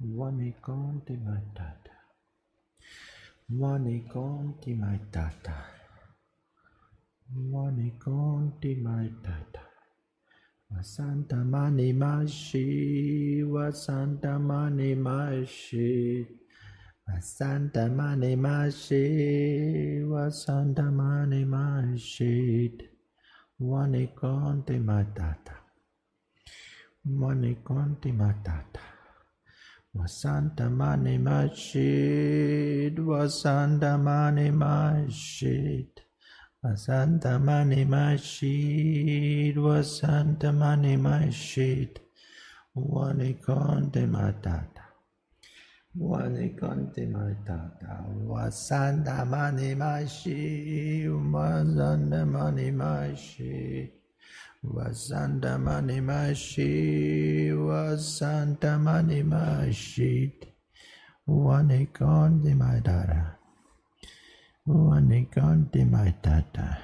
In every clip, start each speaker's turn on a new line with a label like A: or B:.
A: Вани конти матата. Вани конти матата. Вани конти матата. Vasanta mani mashi, Vasanta mani mashi, Vasanta mani mashi, Vasanta mani mashi, Vani conti matata, Mani quanti matata. Wasanta mani mashid. Wasanta mani mashid. Wasanta mani mashid. Wasanta mani mashid. Mani quanti matata. Mani quanti matata. Wasanta mani mashid. Wasanta mani mashid. Vasantamani Mashi, Vasantamani Mashi, Vanikanti my Dara, Vanikanti my Tata,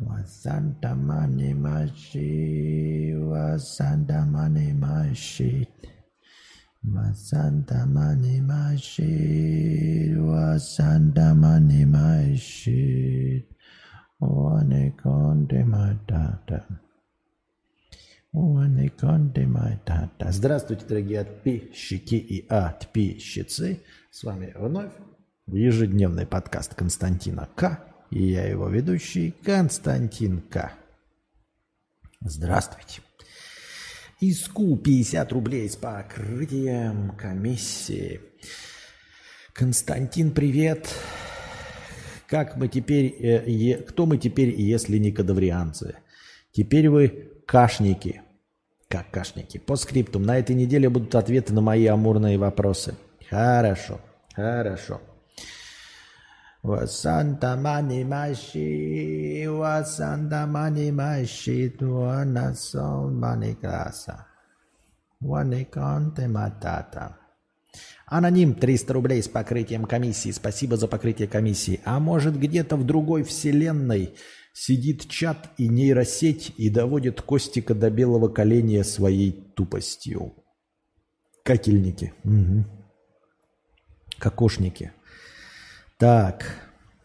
A: Vasantamani Mashi, Vasantamani Mashi, Vasantamani Mashi, Vasantamani Mashi. Ваниконте матата. Ваниконте матата. Здравствуйте, дорогие подписчики и подписчицы. С вами вновь ежедневный подкаст Константина К. И я его ведущий Константин К. Здравствуйте. Иску 50 рублей с покрытием комиссии. Константин, привет. Как мы теперь, э, е- кто мы теперь, если не кадаврианцы? Теперь вы кашники. Как кашники? По скриптум. На этой неделе будут ответы на мои амурные вопросы. Хорошо. Хорошо. Васанта мани маши, васанта мани маши, туанасон мани краса. Ваниконте матата. Аноним 300 рублей с покрытием комиссии. Спасибо за покрытие комиссии. А может где-то в другой вселенной сидит чат и нейросеть и доводит Костика до белого коленя своей тупостью. Кокельники. Мгм. Кокошники. Так,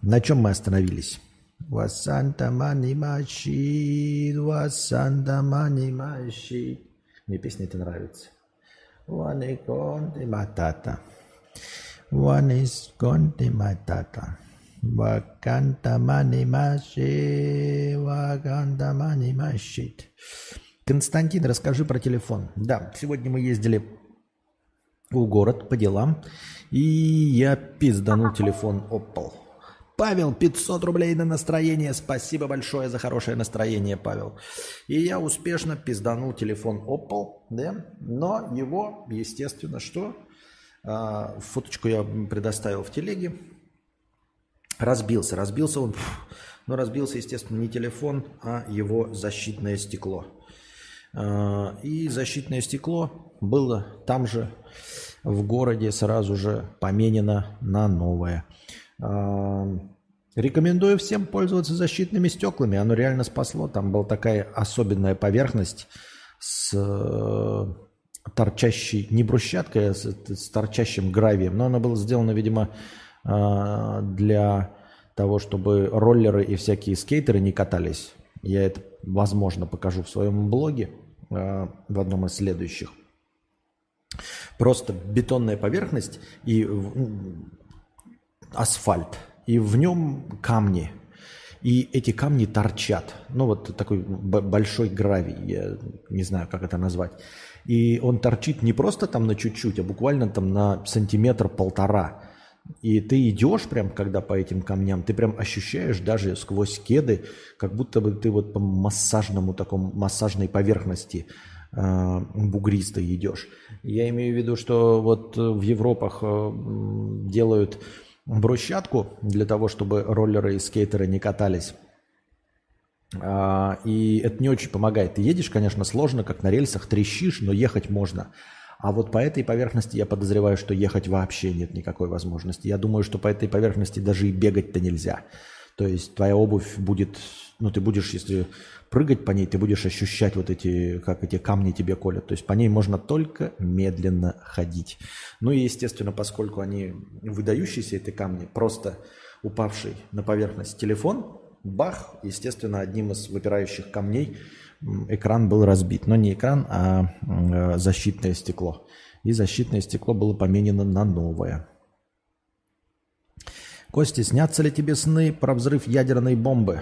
A: на чем мы остановились? Васанта мани маши, васанта мани маши. Мне песня эта нравится. One is conte matata. One is conte matata. Ваканта мани маши, ваканта мани машит. Константин, расскажи про телефон. Да, сегодня мы ездили в город по делам, и я пизданул телефон Opel. Павел, 500 рублей на настроение. Спасибо большое за хорошее настроение, Павел. И я успешно пизданул телефон Opel, да, но его, естественно, что? А, фоточку я предоставил в телеге. Разбился. Разбился он, но разбился, естественно, не телефон, а его защитное стекло. А, И защитное стекло было там же в городе сразу же поменено на новое. Рекомендую всем пользоваться защитными стеклами. Оно реально спасло. Там была такая особенная поверхность с э, торчащей, не брусчаткой, а с, с торчащим гравием. Но оно было сделано, видимо, э, для того, чтобы роллеры и всякие скейтеры не катались. Я это, возможно, покажу в своем блоге э, в одном из следующих. Просто бетонная поверхность и асфальт, и в нем камни. И эти камни торчат. Ну, вот такой большой гравий, я не знаю, как это назвать. И он торчит не просто там на чуть-чуть, а буквально там на сантиметр-полтора. И ты идешь прям, когда по этим камням, ты прям ощущаешь даже сквозь кеды, как будто бы ты вот по массажному такому, массажной поверхности э, бугристой идешь. Я имею в виду, что вот в Европах э, делают брусчатку для того, чтобы роллеры и скейтеры не катались. А, И это не очень помогает. Ты едешь, конечно, сложно, как на рельсах, трещишь, но ехать можно. А вот по этой поверхности я подозреваю, что ехать вообще нет никакой возможности. Я думаю, что по этой поверхности даже и бегать-то нельзя. То есть твоя обувь будет, ну ты будешь, если прыгать по ней, ты будешь ощущать вот эти, как эти камни тебе колят. То есть по ней можно только медленно ходить. Ну и, естественно, поскольку они выдающиеся, эти камни, просто упавший на поверхность телефон, бах, естественно, одним из выпирающих камней экран был разбит. Но не экран, а э, защитное стекло. И защитное стекло было поменено на новое. Кости, снятся ли тебе сны про взрыв ядерной бомбы?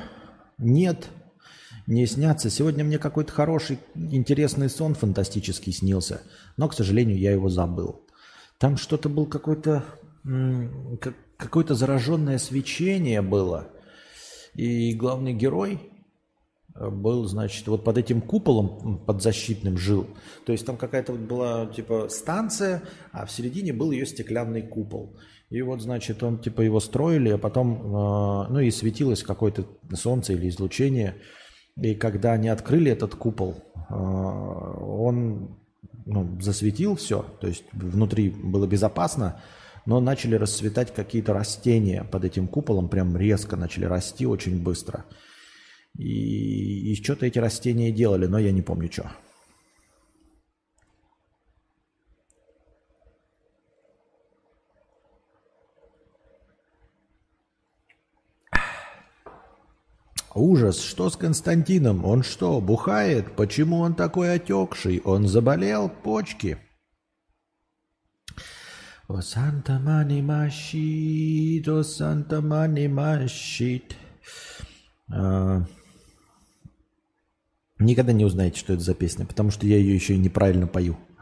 A: Нет, не снятся. Сегодня мне какой-то хороший, интересный сон фантастический снился, но, к сожалению, я его забыл. Там что-то был какой-то какое-то зараженное свечение было, и главный герой э, был, значит, вот под этим куполом подзащитным жил. То есть там какая-то вот была типа станция, а в середине был ее стеклянный купол. И вот, значит, он типа его строили, а потом, э, ну и светилось какое-то солнце или излучение. И когда они открыли этот купол, э, он ну, засветил все, то есть внутри было безопасно, но начали расцветать какие-то растения под этим куполом, прям резко начали расти очень быстро. И, и что-то эти растения делали, но я не помню, что. Ужас, что с Константином? Он что, бухает? Почему он такой отекший? Он заболел? Почки? О Санта Мани Машит, о Санта Мани Машит. Никогда не узнаете, что это за песня, потому что я ее еще и неправильно пою.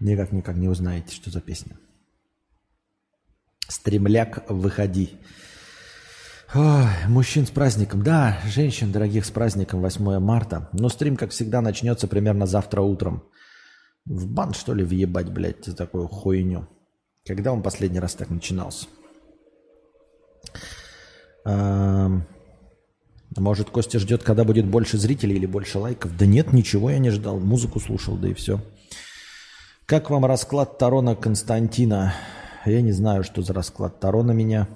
A: Никак-никак не узнаете, что за песня. Стремляк, выходи. Ой, мужчин с праздником. Да, женщин, дорогих, с праздником 8 марта. Но стрим, как всегда, начнется примерно завтра утром. В бан, что ли, въебать, блядь, за такую хуйню? Когда он последний раз так начинался? А, может, Костя ждет, когда будет больше зрителей или больше лайков? Да нет, ничего я не ждал. Музыку слушал, да и все. Как вам расклад Тарона Константина? Я не знаю, что за расклад Тарона меня.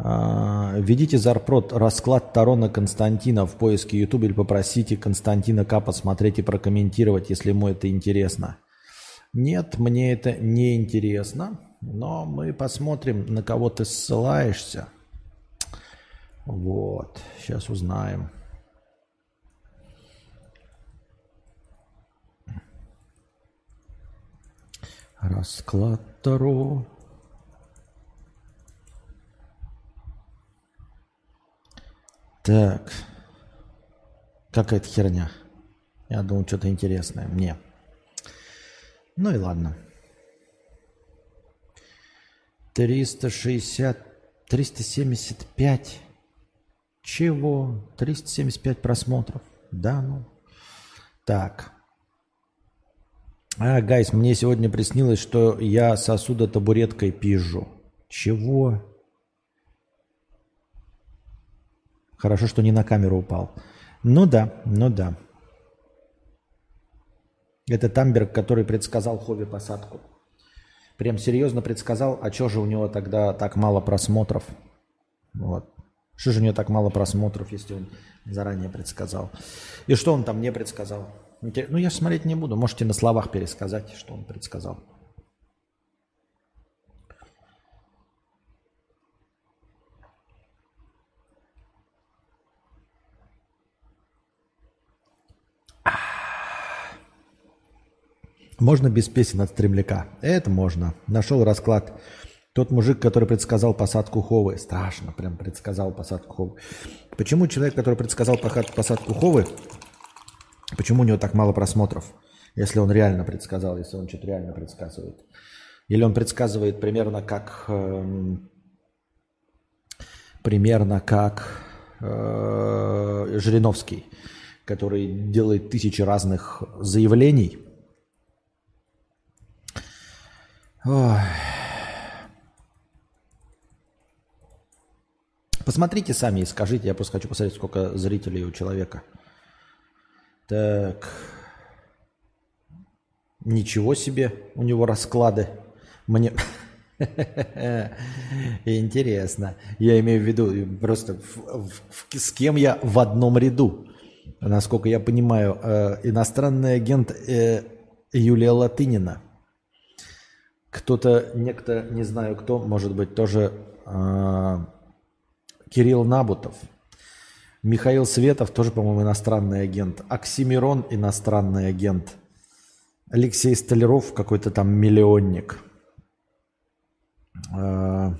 A: А, введите зарпрот расклад Тарона Константина в поиске YouTube или попросите Константина К посмотреть и прокомментировать, если ему это интересно. Нет, мне это не интересно, но мы посмотрим, на кого ты ссылаешься. Вот, сейчас узнаем. Расклад Таро. Так. Какая-то херня. Я думал, что-то интересное мне. Ну и ладно. 360, 375. Чего? 375 просмотров. Да, ну. Так. А, гайс, мне сегодня приснилось, что я сосуда табуреткой пижу. Чего? Хорошо, что не на камеру упал. Ну да, ну да. Это Тамберг, который предсказал Хови посадку. Прям серьезно предсказал, а что же у него тогда так мало просмотров? Вот. Что же у него так мало просмотров, если он заранее предсказал? И что он там не предсказал? Ну, я смотреть не буду. Можете на словах пересказать, что он предсказал. Можно без песен от стремляка. Это можно. Нашел расклад. Тот мужик, который предсказал посадку Ховы. Страшно, прям предсказал посадку Ховы. Почему человек, который предсказал посадку Ховы, почему у него так мало просмотров? Если он реально предсказал, если он что-то реально предсказывает. Или он предсказывает примерно как... Эм, примерно как э, Жириновский, который делает тысячи разных заявлений – Ой. Посмотрите сами и скажите, я просто хочу посмотреть, сколько зрителей у человека. Так. Ничего себе у него расклады. Мне, Интересно. Я имею в виду просто в, в, с кем я в одном ряду. Насколько я понимаю, э, иностранный агент э, Юлия Латынина. Кто-то, некто, не знаю кто, может быть, тоже э, Кирилл Набутов. Михаил Светов тоже, по-моему, иностранный агент. Оксимирон иностранный агент. Алексей Столяров какой-то там миллионник. Э,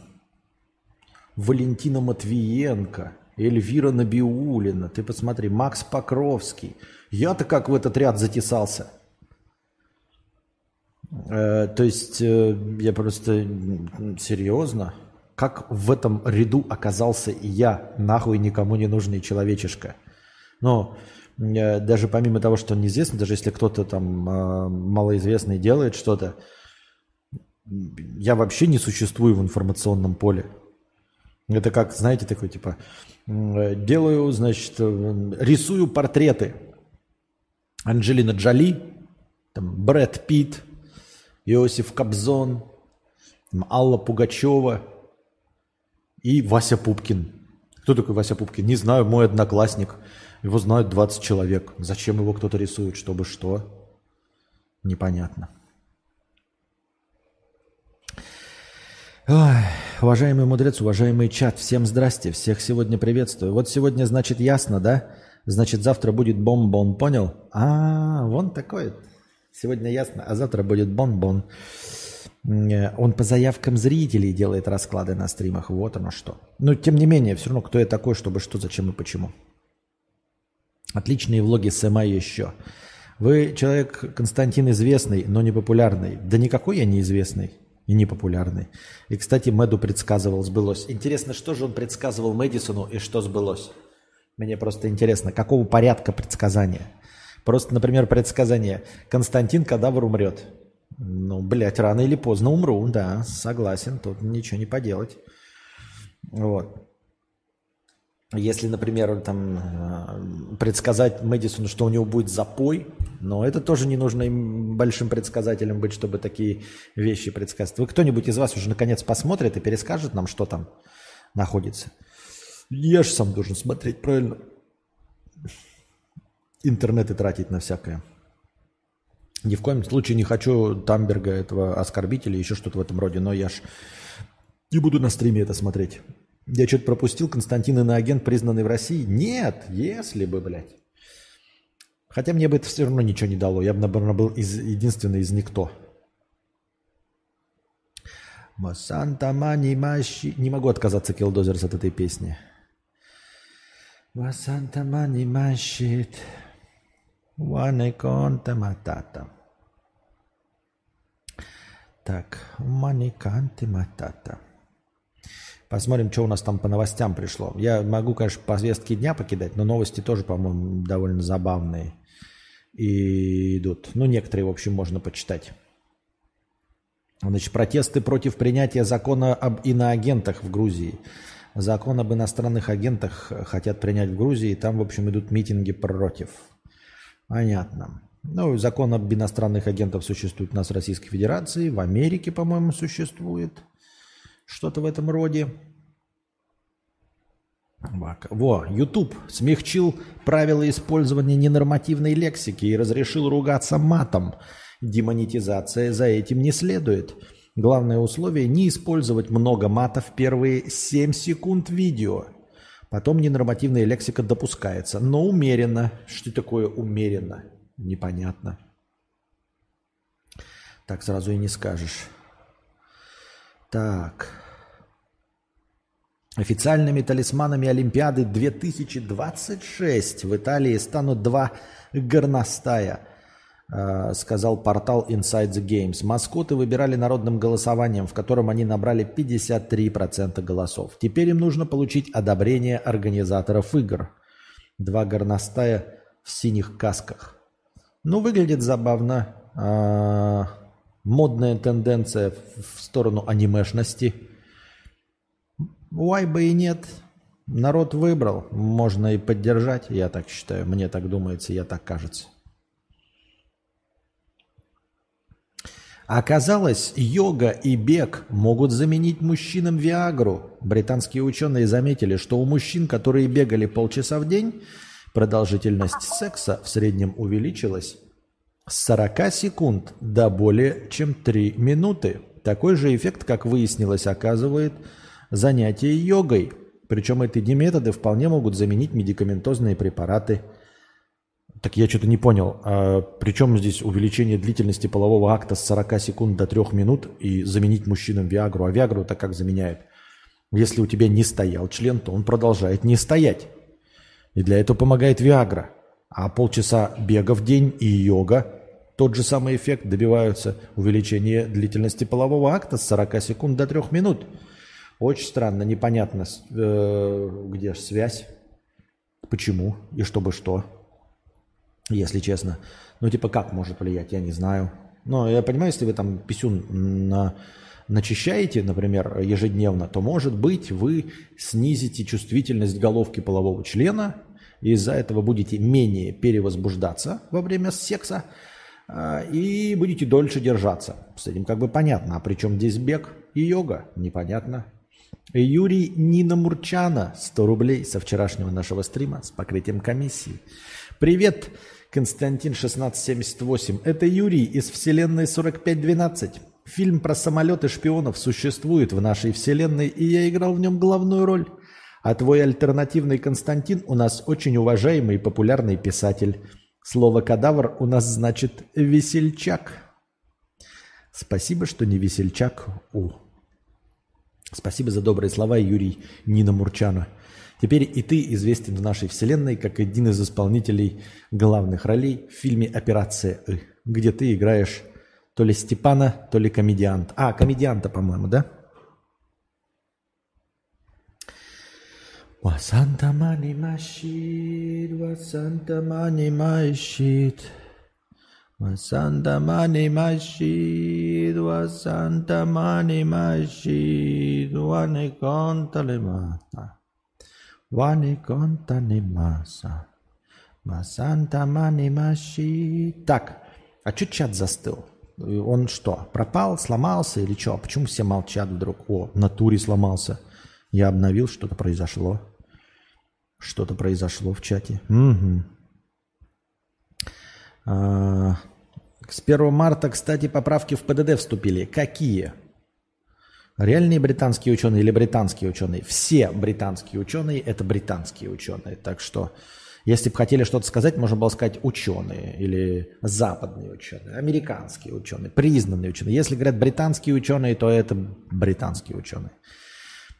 A: Валентина Матвиенко. Эльвира Набиулина. Ты посмотри. Макс Покровский. Я-то как в этот ряд затесался. Э, то есть э, я просто серьезно, как в этом ряду оказался и я, нахуй никому не нужный человечишка. Но э, даже помимо того, что он неизвестный, даже если кто-то там малоизвестный делает что-то, я вообще не существую в информационном поле. Это как, знаете, такой типа, делаю, значит, рисую портреты. Анджелина Джоли, там, Брэд Питт, Иосиф Кобзон, Алла Пугачева и Вася Пупкин. Кто такой Вася Пупкин? Не знаю, мой одноклассник. Его знают 20 человек. Зачем его кто-то рисует? Чтобы что? Непонятно. Ой, уважаемый мудрец, уважаемый чат, всем здрасте, всех сегодня приветствую. Вот сегодня, значит, ясно, да? Значит, завтра будет бомбон, понял? А, вон такой Сегодня ясно, а завтра будет бон-бон. Э, он по заявкам зрителей делает расклады на стримах. Вот оно что. Но тем не менее, все равно, кто я такой, чтобы что, зачем и почему. Отличные влоги Сэма еще. Вы человек, Константин, известный, но не популярный. Да никакой я не известный и не популярный. И, кстати, Мэду предсказывал, сбылось. Интересно, что же он предсказывал Мэдисону и что сбылось? Мне просто интересно, какого порядка предсказания? Просто, например, предсказание. Константин Кадавр умрет. Ну, блядь, рано или поздно умру, да, согласен, тут ничего не поделать. Вот. Если, например, там э, предсказать Мэдисону, что у него будет запой, но это тоже не нужно им большим предсказателем быть, чтобы такие вещи предсказать. Вы кто-нибудь из вас уже наконец посмотрит и перескажет нам, что там находится? Я же сам должен смотреть, правильно? Интернеты тратить на всякое. Ни в коем случае не хочу Тамберга этого оскорбить или еще что-то в этом роде, но я ж не буду на стриме это смотреть. Я что-то пропустил, Константин иноагент, признанный в России? Нет, если бы, блядь. Хотя мне бы это все равно ничего не дало. Я бы, наверное, был из, единственный из никто. Мани Маши. Не могу отказаться, Килдозерс, от этой песни. Санта Мани Машит. Ване конте матата. Так, маниканты матата. Посмотрим, что у нас там по новостям пришло. Я могу, конечно, повестки дня покидать, но новости тоже, по-моему, довольно забавные и идут. Ну, некоторые, в общем, можно почитать. Значит, протесты против принятия закона об иноагентах в Грузии. Закон об иностранных агентах хотят принять в Грузии, и там, в общем, идут митинги против. Понятно. Ну, закон об иностранных агентах существует у нас в Российской Федерации, в Америке, по-моему, существует. Что-то в этом роде. Во, YouTube смягчил правила использования ненормативной лексики и разрешил ругаться матом. Демонетизация за этим не следует. Главное условие – не использовать много мата в первые 7 секунд видео – Потом ненормативная лексика допускается, но умеренно. Что такое умеренно? Непонятно. Так сразу и не скажешь. Так. Официальными талисманами Олимпиады 2026 в Италии станут два горностая – сказал портал Inside the Games. Маскоты выбирали народным голосованием, в котором они набрали 53% голосов. Теперь им нужно получить одобрение организаторов игр. Два горностая в синих касках. Ну, выглядит забавно. А, модная тенденция в сторону анимешности. Why бы и нет. Народ выбрал. Можно и поддержать, я так считаю. Мне так думается, я так кажется. Оказалось, йога и бег могут заменить мужчинам Виагру. Британские ученые заметили, что у мужчин, которые бегали полчаса в день, продолжительность секса в среднем увеличилась с 40 секунд до более чем 3 минуты. Такой же эффект, как выяснилось, оказывает занятие йогой. Причем эти методы вполне могут заменить медикаментозные препараты – так я что-то не понял. А при здесь увеличение длительности полового акта с 40 секунд до 3 минут и заменить мужчинам Виагру? А Виагру-то как заменяет? Если у тебя не стоял член, то он продолжает не стоять. И для этого помогает Виагра. А полчаса бега в день и йога тот же самый эффект добиваются увеличения длительности полового акта с 40 секунд до 3 минут. Очень странно, непонятно, э, где же связь, почему и чтобы что если честно. Ну, типа, как может влиять, я не знаю. Но я понимаю, если вы там писюн на, начищаете, например, ежедневно, то, может быть, вы снизите чувствительность головки полового члена, и из-за этого будете менее перевозбуждаться во время секса, а, и будете дольше держаться. С этим как бы понятно. А причем здесь бег и йога? Непонятно. Юрий Нина Мурчана, 100 рублей со вчерашнего нашего стрима с покрытием комиссии. Привет, Константин 1678. Это Юрий из вселенной 4512. Фильм про самолеты шпионов существует в нашей вселенной, и я играл в нем главную роль. А твой альтернативный Константин у нас очень уважаемый и популярный писатель. Слово «кадавр» у нас значит «весельчак». Спасибо, что не весельчак. У. Спасибо за добрые слова, Юрий Нина Мурчана. Теперь и ты известен в нашей вселенной как один из исполнителей главных ролей в фильме «Операция И», где ты играешь то ли Степана, то ли комедиант. А, комедианта, по-моему, да? Wasanta mani mashid, wasanta mani mashid, wasanta mani mashid, wane kontale mata. Вани конта маса. Масанта мани маши. Так, а что чат застыл? Он что, пропал, сломался или что? Почему все молчат вдруг? О, в натуре сломался. Я обновил, что-то произошло. Что-то произошло в чате. Угу. А, с 1 марта, кстати, поправки в ПДД вступили. Какие? Реальные британские ученые или британские ученые? Все британские ученые – это британские ученые. Так что, если бы хотели что-то сказать, можно было сказать ученые или западные ученые, американские ученые, признанные ученые. Если говорят британские ученые, то это британские ученые.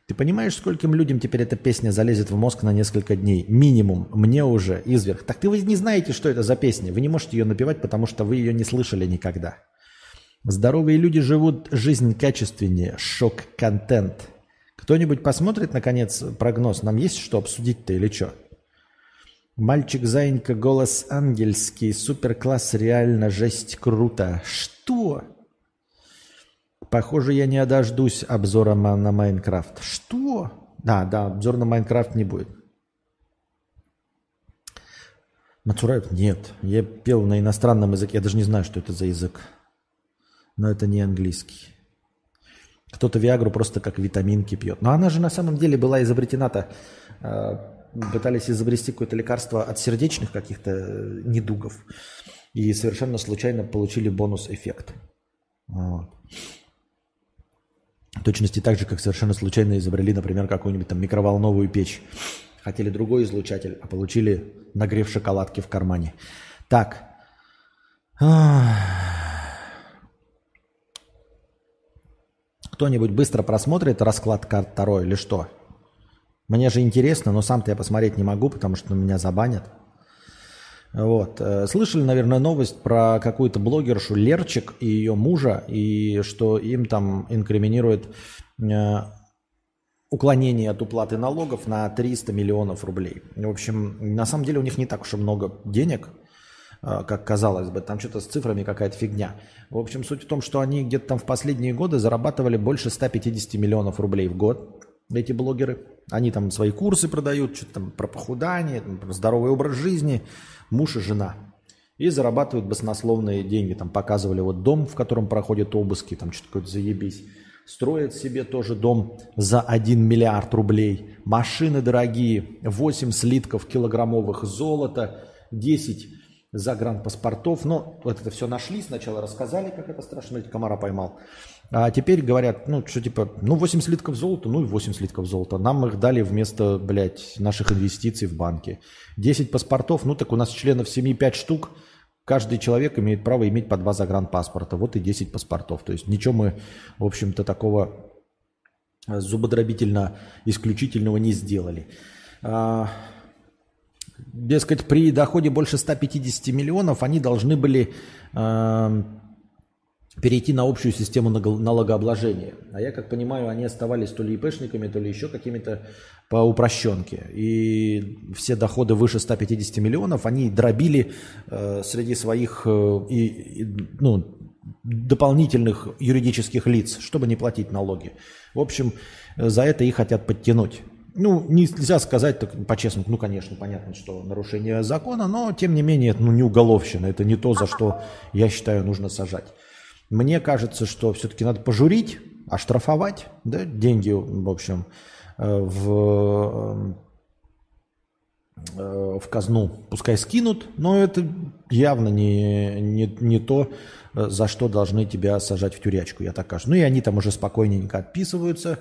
A: Ты понимаешь, скольким людям теперь эта песня залезет в мозг на несколько дней? Минимум. Мне уже изверх. Так ты вы не знаете, что это за песня. Вы не можете ее напевать, потому что вы ее не слышали никогда. Здоровые люди живут жизнь качественнее. Шок-контент. Кто-нибудь посмотрит, наконец, прогноз? Нам есть что обсудить-то или что? Мальчик-заинька, голос ангельский, супер-класс, реально жесть, круто. Что? Похоже, я не дождусь обзора на Майнкрафт. Что? Да, да, обзор на Майнкрафт не будет. Мацураев? Нет. Я пел на иностранном языке. Я даже не знаю, что это за язык но это не английский. Кто-то Виагру просто как витаминки пьет. Но она же на самом деле была изобретена-то. Э, пытались изобрести какое-то лекарство от сердечных каких-то э, недугов. И совершенно случайно получили бонус-эффект. Вот. В точности так же, как совершенно случайно изобрели, например, какую-нибудь там микроволновую печь. Хотели другой излучатель, а получили нагрев шоколадки в кармане. Так. Кто-нибудь быстро просмотрит расклад карт Таро или что? Мне же интересно, но сам-то я посмотреть не могу, потому что меня забанят. Вот. Э, слышали, наверное, новость про какую-то блогершу Лерчик и ее мужа, и что им там инкриминирует э, уклонение от уплаты налогов на 300 миллионов рублей. В общем, на самом деле у них не так уж и много денег – как казалось бы. Там что-то с цифрами какая-то фигня. В общем, суть в том, что они где-то там в последние годы зарабатывали больше 150 миллионов рублей в год, эти блогеры. Они там свои курсы продают, что-то там про похудание, там, про здоровый образ жизни, муж и жена. и зарабатывают баснословные деньги. Там показывали вот дом, в котором проходят обыски, там что-то какое-то заебись. Строят себе тоже дом за 1 миллиард рублей. Машины дорогие, 8 слитков килограммовых золота, 10 загранпаспортов. Но вот это все нашли, сначала рассказали, как это страшно, эти комара поймал. А теперь говорят, ну, что типа, ну, 8 слитков золота, ну и 8 слитков золота. Нам их дали вместо, блядь, наших инвестиций в банке. 10 паспортов, ну, так у нас членов семьи 5 штук. Каждый человек имеет право иметь по два загранпаспорта. Вот и 10 паспортов. То есть ничего мы, в общем-то, такого зубодробительно исключительного не сделали. Дескать, при доходе больше 150 миллионов они должны были а, перейти на общую систему налогообложения. А я, как понимаю, они оставались то ли ИПшниками, то ли еще какими-то по упрощенке. И все доходы выше 150 миллионов они дробили э, среди своих э, и, и, ну, дополнительных юридических лиц, чтобы не платить налоги. В общем, за это их хотят подтянуть. Ну, нельзя сказать так по-честному, ну, конечно, понятно, что нарушение закона, но, тем не менее, это ну, не уголовщина, это не то, за что, я считаю, нужно сажать. Мне кажется, что все-таки надо пожурить, оштрафовать, да, деньги, в общем, э, в, э, в казну пускай скинут, но это явно не, не, не то, за что должны тебя сажать в тюрячку, я так кажу. Ну и они там уже спокойненько отписываются,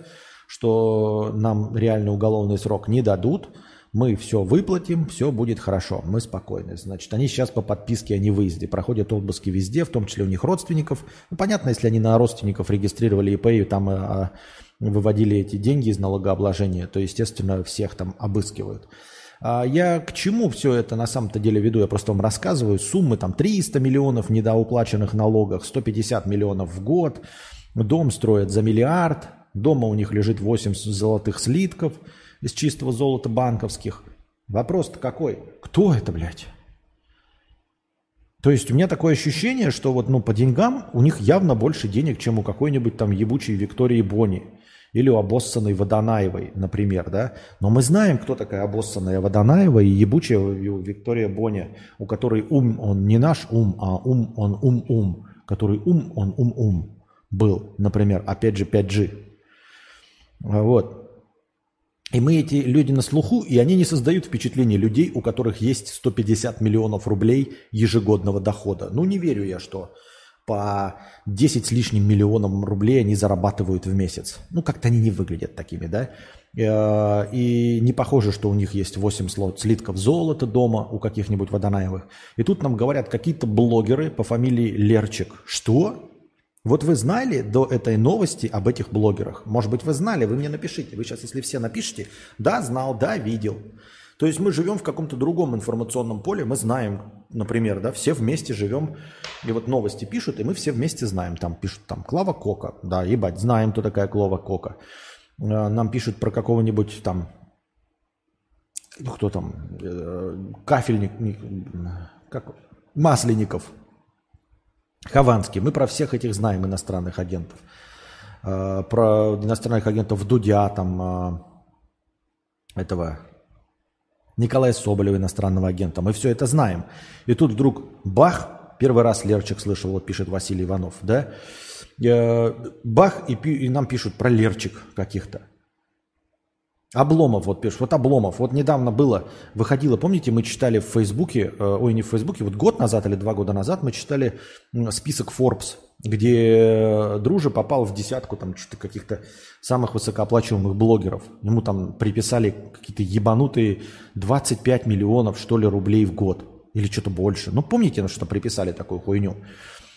A: что нам реальный уголовный срок не дадут – мы все выплатим, все будет хорошо, мы спокойны. Значит, они сейчас по подписке о невыезде проходят обыски везде, в том числе у них родственников. Ну, понятно, если они на родственников регистрировали ИП и там а, выводили эти деньги из налогообложения, то, естественно, всех там обыскивают. А я к чему все это на самом-то деле веду? Я просто вам рассказываю. Суммы там 300 миллионов недоуплаченных налогах, 150 миллионов в год. Дом строят за миллиард. Дома у них лежит 8 золотых слитков – из чистого золота банковских. Вопрос-то какой? Кто это, блядь? То есть у меня такое ощущение, что вот ну, по деньгам у них явно больше денег, чем у какой-нибудь там ебучей Виктории Бони или у обоссанной Водонаевой, например, да. Но мы знаем, кто такая обоссанная Водонаева и ебучая Виктория Бони, у которой ум, он не наш ум, а ум, он ум-ум, который ум, он ум-ум был, например, опять же 5G. Вот. И мы эти люди на слуху, и они не создают впечатление людей, у которых есть 150 миллионов рублей ежегодного дохода. Ну, не верю я, что по 10 с лишним миллионам рублей они зарабатывают в месяц. Ну, как-то они не выглядят такими, да? Э, и не похоже, что у них есть 8 слот слитков золота дома у каких-нибудь Водонаевых. И тут нам говорят какие-то блогеры по фамилии Лерчик. Что? Вот вы знали до этой новости об этих блогерах? Может быть, вы знали, вы мне напишите. Вы сейчас, если все напишите, да, знал, да, видел. То есть мы живем в каком-то другом информационном поле, мы знаем, например, да, все вместе живем, и вот новости пишут, и мы все вместе знаем, там пишут там Клава Кока, да, ебать, знаем, кто такая Клава Кока. Э, нам пишут про какого-нибудь там, ну кто там, э, кафельник, как, Масленников, Хованский. Мы про всех этих знаем иностранных агентов. Э, про иностранных агентов Дудя, там, э, этого Николая Соболева, иностранного агента. Мы все это знаем. И тут вдруг бах, первый раз Лерчик слышал, вот пишет Василий Иванов, да, э, бах, и, и нам пишут про Лерчик каких-то. Обломов вот пишет, вот Обломов. Вот недавно было, выходило, помните, мы читали в Фейсбуке, э, ой, не в Фейсбуке, вот год назад или два года назад мы читали список Forbes, где Дружа попал в десятку там что-то каких-то самых высокооплачиваемых блогеров. Ему там приписали какие-то ебанутые 25 миллионов, что ли, рублей в год. Или что-то больше. Ну, помните, на что приписали такую хуйню?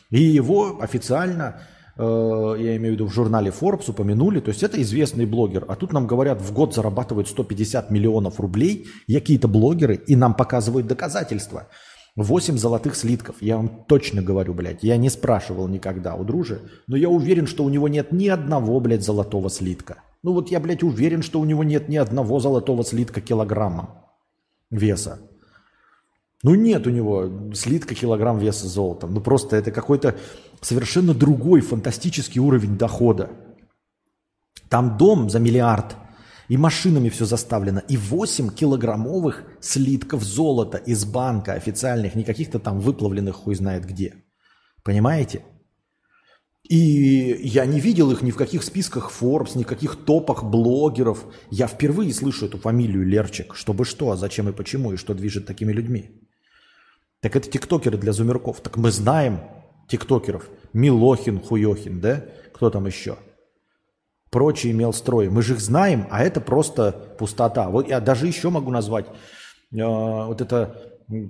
A: И его официально Э, я имею в виду в журнале Forbes упомянули, то есть это известный блогер, а тут нам говорят, в год зарабатывают 150 миллионов рублей какие-то блогеры, и нам показывают доказательства. 8 золотых слитков, я вам точно говорю, блядь, я не спрашивал никогда у дружи, но я уверен, что у него нет ни одного, блядь, золотого слитка. Ну вот я, блядь, уверен, что у него нет ни одного золотого слитка килограмма веса. Ну нет у него слитка килограмм веса золотом. Ну просто это какой-то совершенно другой фантастический уровень дохода. Там дом за миллиард И машинами все заставлено. И 8 килограммовых слитков золота из банка официальных, не каких-то там выплавленных хуй знает где. Понимаете? И я не видел их ни в каких списках Forbes, ни в каких топах блогеров. Я впервые слышу эту фамилию Лерчик. Чтобы что, а зачем и почему, и что движет такими людьми. Так это тиктокеры для зумерков. Так мы знаем тиктокеров. Милохин, Хуехин, да? Кто там еще? Прочие имел строй. Мы же их знаем, а это просто пустота. Вот я даже еще могу назвать э, вот это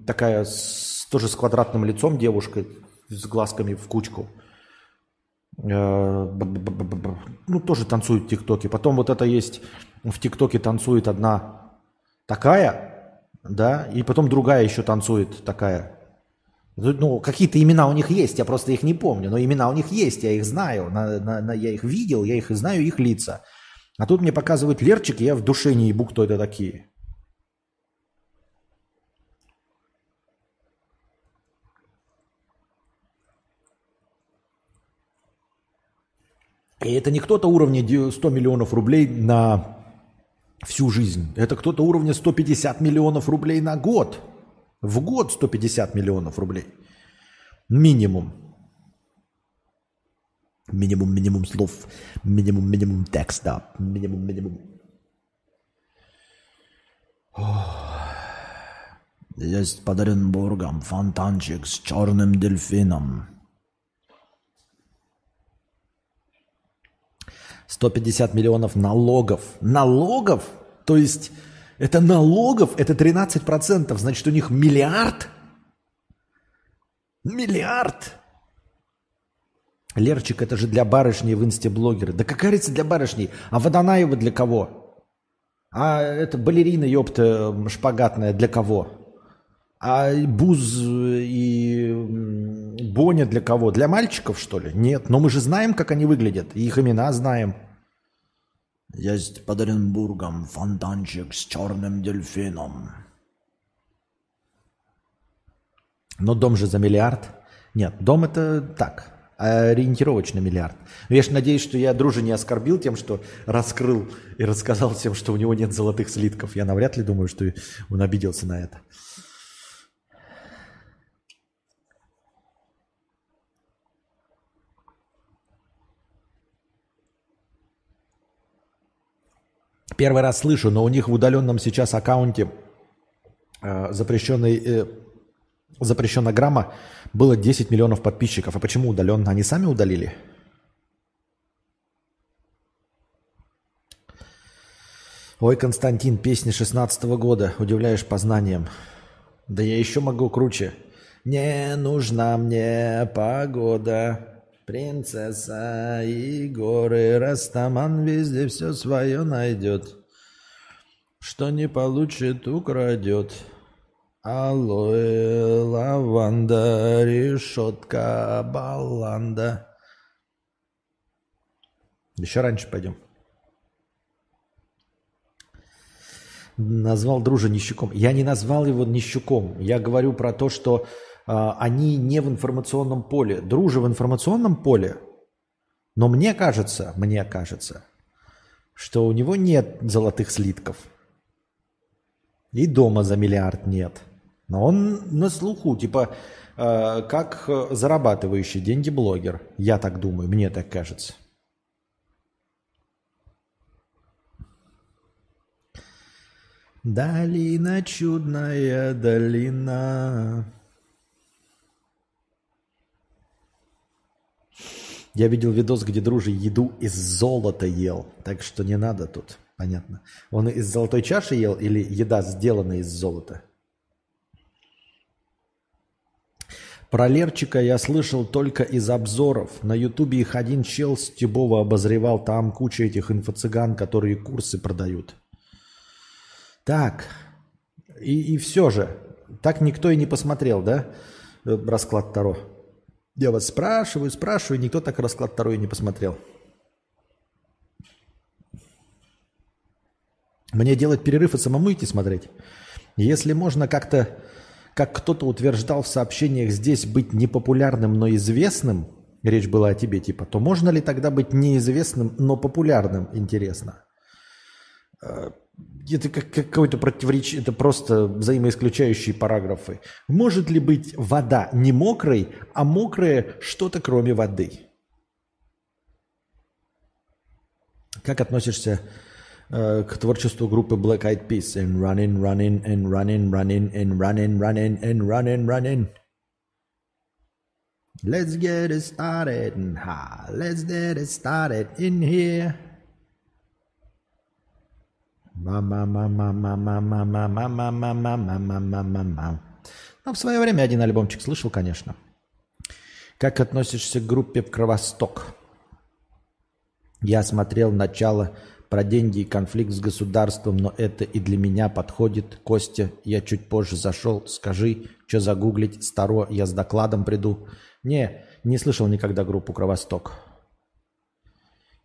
A: такая с, тоже с квадратным лицом девушка с глазками в кучку. Э, ну, тоже танцует в ТикТоке. Потом вот это есть, в ТикТоке танцует одна такая, да, и потом другая еще танцует такая. Ну, какие-то имена у них есть, я просто их не помню, но имена у них есть, я их знаю, на, на, на, я их видел, я их знаю, их лица. А тут мне показывают Лерчик, и я в душе не ебу, кто это такие. И это не кто-то уровня 100 миллионов рублей на всю жизнь. Это кто-то уровня 150 миллионов рублей на год. В год 150 миллионов рублей. Минимум. Минимум, минимум слов. Минимум, минимум текста. Минимум, минимум. Есть под Оренбургом фонтанчик с черным дельфином. 150 миллионов налогов. Налогов? То есть это налогов, это 13%, значит у них миллиард? Миллиард! Лерчик, это же для барышни в инсте-блогеры. Да какая разница для барышни? А Водонаева для кого? А это балерина, ёпта, шпагатная для кого? А Буз и Боня для кого? Для мальчиков, что ли? Нет. Но мы же знаем, как они выглядят. их имена знаем. Есть под Оренбургом фонтанчик с черным дельфином. Но дом же за миллиард. Нет, дом это так, ориентировочно миллиард. Но я же надеюсь, что я дружи не оскорбил тем, что раскрыл и рассказал всем, что у него нет золотых слитков. Я навряд ли думаю, что он обиделся на это. Первый раз слышу, но у них в удаленном сейчас аккаунте э, запрещенной, э, грамма было 10 миллионов подписчиков. А почему удаленно? Они сами удалили? Ой, Константин, песни 16 -го года. Удивляешь познанием. Да я еще могу круче. Не нужна мне погода, принцесса и горы, Растаман везде все свое найдет. Что не получит, украдет. Алоэ, лаванда, решетка, баланда. Еще раньше пойдем. Назвал дружа нищуком. Я не назвал его нищуком. Я говорю про то, что они не в информационном поле. Дружа в информационном поле. Но мне кажется, мне кажется, что у него нет золотых слитков. И дома за миллиард нет. Но он на слуху, типа, э, как зарабатывающий деньги блогер. Я так думаю, мне так кажется. Долина чудная, долина. Я видел видос, где дружи еду из золота ел. Так что не надо тут. Понятно. Он из золотой чаши ел или еда сделана из золота? Про Лерчика я слышал только из обзоров. На ютубе их один чел с Тюбова обозревал. Там куча этих инфо-цыган, которые курсы продают. Так, и, и все же, так никто и не посмотрел, да, э, расклад Таро? Я вас спрашиваю, спрашиваю, никто так расклад Таро и не посмотрел. Мне делать перерыв и самому идти смотреть? Если можно как-то, как кто-то утверждал в сообщениях, здесь быть непопулярным, но известным, речь была о тебе типа, то можно ли тогда быть неизвестным, но популярным, интересно? Это как какое-то противоречие, это просто взаимоисключающие параграфы. Может ли быть вода не мокрой, а мокрая что-то кроме воды? Как относишься э, к творчеству группы Black Eyed Peas? And running, running, and running, running, and running, running, and running, running. Let's get it started. Let's get it started in here. Ну, в свое время один альбомчик слышал, конечно. Как относишься к группе «Кровосток»? Я смотрел начало про деньги и конфликт с государством, но это и для меня подходит. Костя, я чуть позже зашел. Скажи, что загуглить? Старо, я с докладом приду. Не, не слышал никогда группу «Кровосток».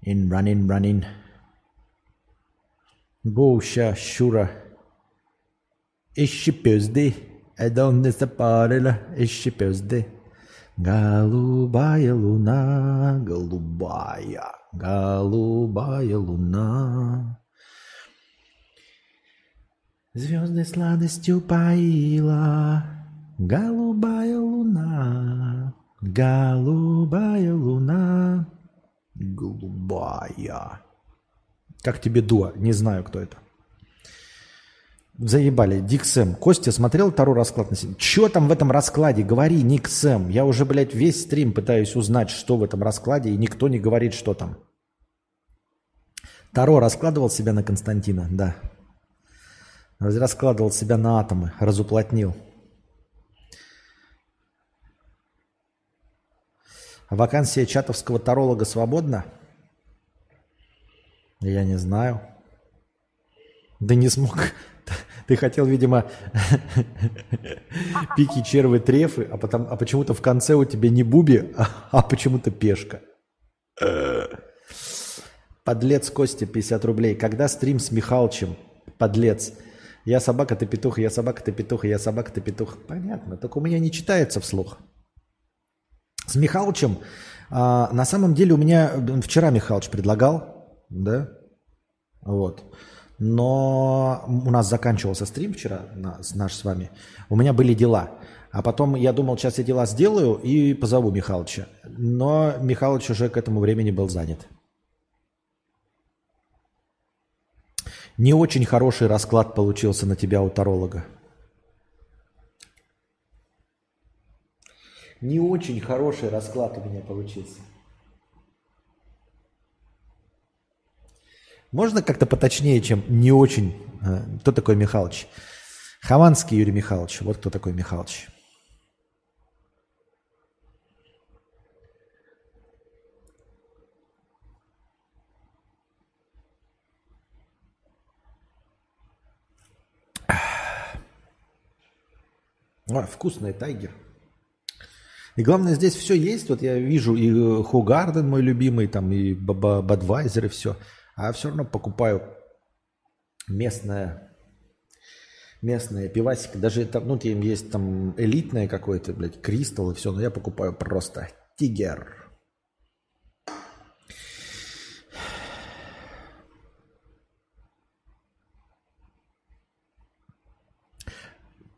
A: In running, running. Ищи пизды. Это он не запарила. Ищи пизды. Голубая луна, голубая, голубая луна. Звезды сладостью поила, голубая луна, голубая луна, голубая. Как тебе Дуа? Не знаю, кто это. Заебали. Дик Сэм. Костя смотрел второй расклад на себя? Че там в этом раскладе? Говори, Ник Сэм. Я уже, блядь, весь стрим пытаюсь узнать, что в этом раскладе, и никто не говорит, что там. Таро раскладывал себя на Константина, да. Раскладывал себя на атомы, разуплотнил. Вакансия чатовского таролога свободна? Я не знаю. Да не смог. Ты хотел, видимо, пики, червы, трефы, а, потом, а почему-то в конце у тебя не буби, а, а почему-то пешка. Подлец Костя, 50 рублей. Когда стрим с Михалычем? Подлец. Я собака, ты петух, я собака, ты петух, я собака, ты петух. Понятно, только у меня не читается вслух. С Михалычем, а, на самом деле у меня вчера Михалыч предлагал, да, вот. Но у нас заканчивался стрим вчера, наш с вами. У меня были дела. А потом я думал, сейчас я дела сделаю и позову Михалыча. Но Михалыч уже к этому времени был занят. Не очень хороший расклад получился на тебя у таролога. Не очень хороший расклад у меня получился. Можно как-то поточнее, чем не очень? Э, кто такой Михалыч? Хованский Юрий Михайлович. Вот кто такой Михалыч. О, вкусный тайгер. И главное, здесь все есть. Вот я вижу и Хугарден мой любимый, там и Бадвайзер, и все. А все равно покупаю местное, местное пивасик. Даже это, ну, там есть там элитное какое-то, блядь, кристалл и все, но я покупаю просто тигер.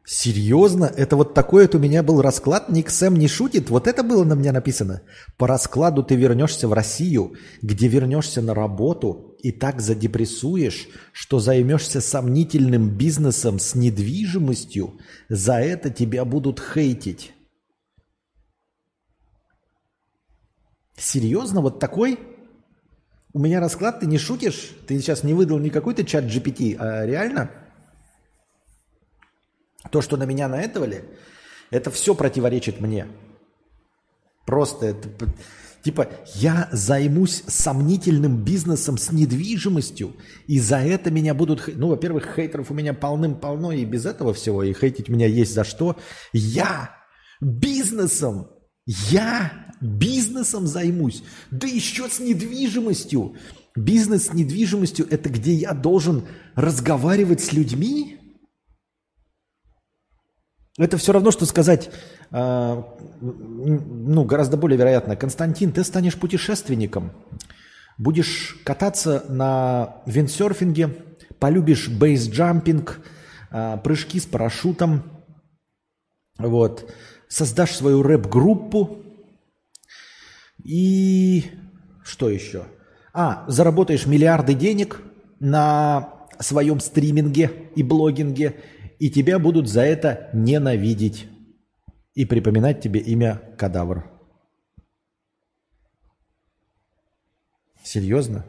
A: Серьезно? Это вот такой вот у меня был расклад? Ник Сэм не шутит? Вот это было на меня написано. По раскладу ты вернешься в Россию, где вернешься на работу и так задепрессуешь, что займешься сомнительным бизнесом с недвижимостью. За это тебя будут хейтить. Серьезно? Вот такой? У меня расклад, ты не шутишь? Ты сейчас не выдал не какой-то чат GPT, а реально? То, что на меня наэтовали, это все противоречит мне. Просто это... Типа, я займусь сомнительным бизнесом с недвижимостью, и за это меня будут... Ну, во-первых, хейтеров у меня полным-полно, и без этого всего, и хейтить меня есть за что. Я бизнесом, я бизнесом займусь, да еще с недвижимостью. Бизнес с недвижимостью – это где я должен разговаривать с людьми, это все равно, что сказать, э, ну, гораздо более вероятно, Константин, ты станешь путешественником. Будешь кататься на виндсерфинге, полюбишь бейсджампинг, а, прыжки с парашютом, вот, создашь свою рэп-группу. И что еще? А, заработаешь миллиарды денег на своем стриминге и блогинге, и тебя будут за это ненавидеть и припоминать тебе имя Кадавр. Серьезно?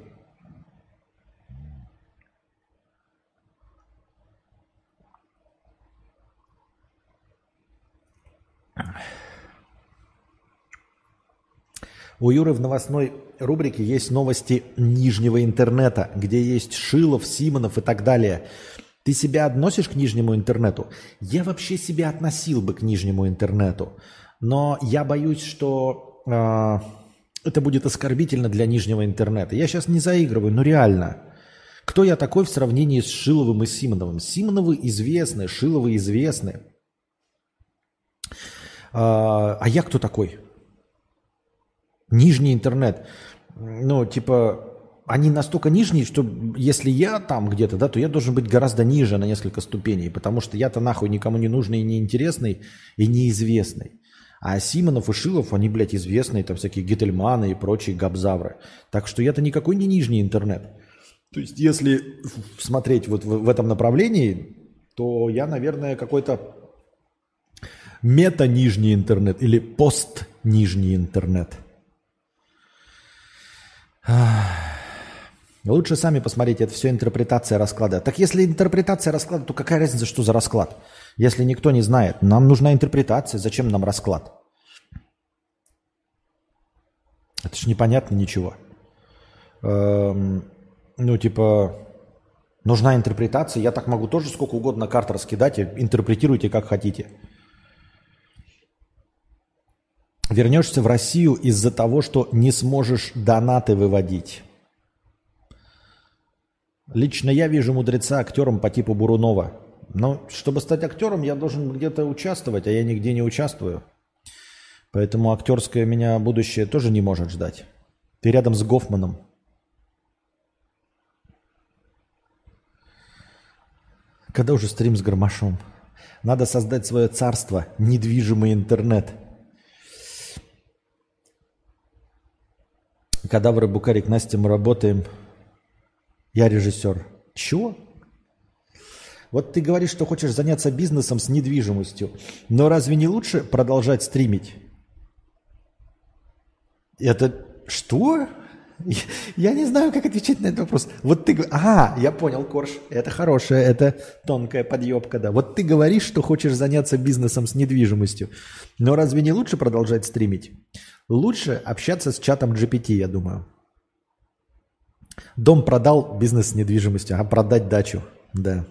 A: У Юры в новостной рубрике есть новости нижнего интернета, где есть Шилов, Симонов и так далее. Ты себя относишь к нижнему интернету? Я вообще себя относил бы к нижнему интернету. Но я боюсь, что э, это будет оскорбительно для нижнего интернета. Я сейчас не заигрываю, но реально. Кто я такой в сравнении с Шиловым и Симоновым? Симоновы известны, Шиловы известны. А, а я кто такой? Нижний интернет. Ну, типа, они настолько нижние, что если я там где-то, да, то я должен быть гораздо ниже на несколько ступеней, потому что я-то нахуй никому не нужный и неинтересный и неизвестный. А Симонов и Шилов, они, блядь, известные, там всякие гительманы и прочие габзавры. Так что я-то никакой не нижний интернет. То есть, если смотреть вот в, этом направлении, то я, наверное, какой-то мета-нижний интернет или пост-нижний интернет – Лучше сами посмотрите, это все интерпретация расклада. Так если интерпретация расклада, то какая разница, что за расклад? Если никто не знает, нам нужна интерпретация, зачем нам расклад? Это же непонятно ничего. Эм, ну, типа, нужна интерпретация. Я так могу тоже сколько угодно карт раскидать, интерпретируйте как хотите. Вернешься в Россию из-за того, что не сможешь донаты выводить. Лично я вижу мудреца актером по типу Бурунова. Но чтобы стать актером, я должен где-то участвовать, а я нигде не участвую. Поэтому актерское меня будущее тоже не может ждать. Ты рядом с Гофманом. Когда уже стрим с Гармашом? Надо создать свое царство, недвижимый интернет – Кадавры, Букарик, Настя, мы работаем. Я режиссер. Чего? Вот ты говоришь, что хочешь заняться бизнесом с недвижимостью, но разве не лучше продолжать стримить? Это что? Я не знаю, как отвечать на этот вопрос. Вот ты... А, я понял, Корж. Это хорошая, это тонкая подъебка, да. Вот ты говоришь, что хочешь заняться бизнесом с недвижимостью. Но разве не лучше продолжать стримить? Лучше общаться с чатом GPT, я думаю. Дом продал, бизнес с недвижимостью, а продать дачу, да.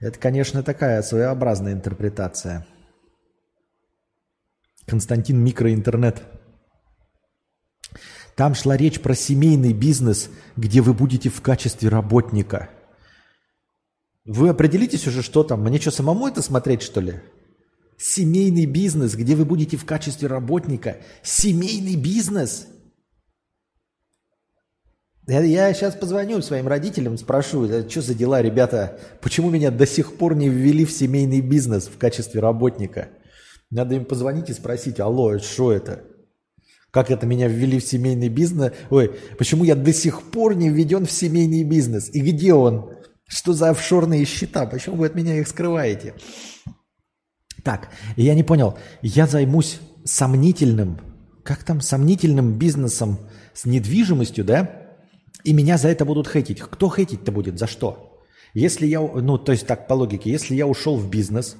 A: Это, конечно, такая своеобразная интерпретация. Константин Микроинтернет. Там шла речь про семейный бизнес, где вы будете в качестве работника. Вы определитесь уже, что там. Мне что, самому это смотреть, что ли? Семейный бизнес, где вы будете в качестве работника. Семейный бизнес. Я, сейчас позвоню своим родителям, спрошу, что за дела, ребята, почему меня до сих пор не ввели в семейный бизнес в качестве работника? Надо им позвонить и спросить, алло, что это? Как это меня ввели в семейный бизнес? Ой, почему я до сих пор не введен в семейный бизнес? И где он? Что за офшорные счета? Почему вы от меня их скрываете? Так, я не понял. Я займусь сомнительным, как там, сомнительным бизнесом с недвижимостью, да? И меня за это будут хейтить. Кто хейтить-то будет? За что? Если я, ну, то есть так, по логике, если я ушел в бизнес,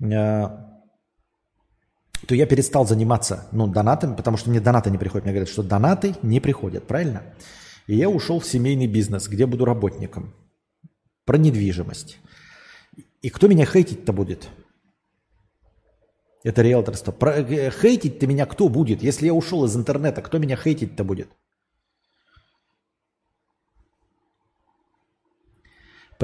A: э, то я перестал заниматься, ну, донатами, потому что мне донаты не приходят. Мне говорят, что донаты не приходят, правильно? И я ушел в семейный бизнес, где буду работником. Про недвижимость. И кто меня хейтить-то будет? Это риэлторство. Про, э, хейтить-то меня кто будет? Если я ушел из интернета, кто меня хейтить-то будет?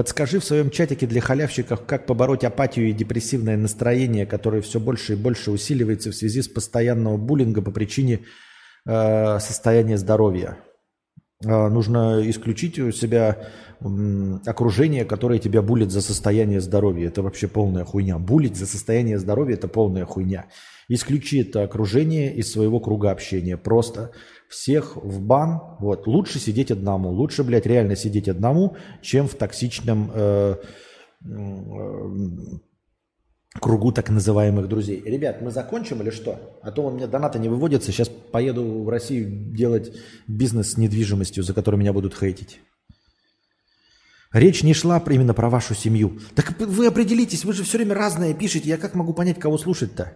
A: Подскажи в своем чатике для халявщиков, как побороть апатию и депрессивное настроение, которое все больше и больше усиливается в связи с постоянного буллинга по причине э, состояния здоровья. А, нужно исключить у себя окружение, которое тебя булит за состояние здоровья. Это вообще полная хуйня. Булить за состояние здоровья – это полная хуйня. Исключи это окружение из своего круга общения. Просто всех в бан. Вот. Лучше сидеть одному. Лучше, блядь, реально сидеть одному, чем в токсичном э, э, кругу так называемых друзей. Ребят, мы закончим или что? А то у меня донаты не выводятся. Сейчас поеду в Россию делать бизнес с недвижимостью, за который меня будут хейтить. Речь не шла именно про вашу семью. Так вы определитесь, вы же все время разное пишете. Я как могу понять, кого слушать-то?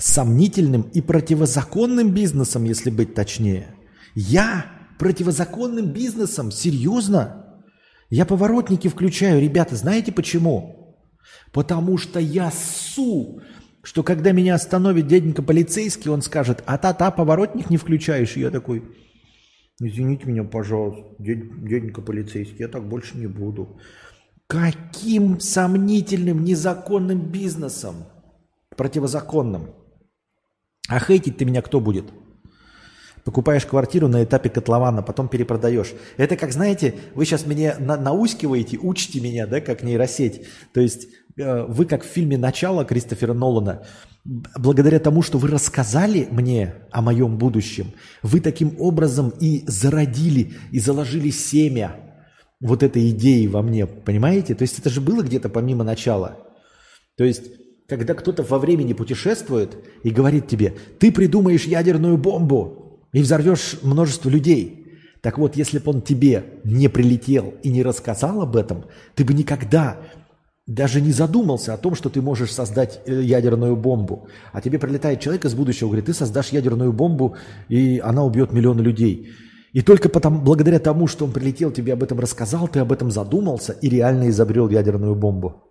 A: Сомнительным и противозаконным бизнесом, если быть точнее. Я противозаконным бизнесом? Серьезно? Я поворотники включаю, ребята, знаете почему? Потому что я су, что когда меня остановит дяденька полицейский, он скажет, а та-та, поворотник не включаешь. И я такой, извините меня, пожалуйста, дяденька полицейский, я так больше не буду. Каким сомнительным, незаконным бизнесом? Противозаконным. А хейтить ты меня кто будет? Покупаешь квартиру на этапе котлована, потом перепродаешь. Это как, знаете, вы сейчас меня на наускиваете, учите меня, да, как нейросеть. То есть Э, вы как в фильме «Начало» Кристофера Нолана, благодаря тому, что вы рассказали мне о моем будущем, вы таким образом и зародили, и заложили семя вот этой идеи во мне, понимаете? То есть это же было где-то помимо начала. То есть когда кто-то во времени путешествует и говорит тебе, ты придумаешь ядерную бомбу и взорвешь множество людей – так вот, если бы он тебе не прилетел и не рассказал об этом, ты бы никогда даже не задумался о том, что ты можешь создать э, ядерную бомбу. А тебе прилетает человек из будущего, говорит, ты создашь ядерную бомбу, и она убьет миллионы людей. И только потому, благодаря тому, что он прилетел, тебе об этом рассказал, ты об этом задумался и реально изобрел ядерную бомбу.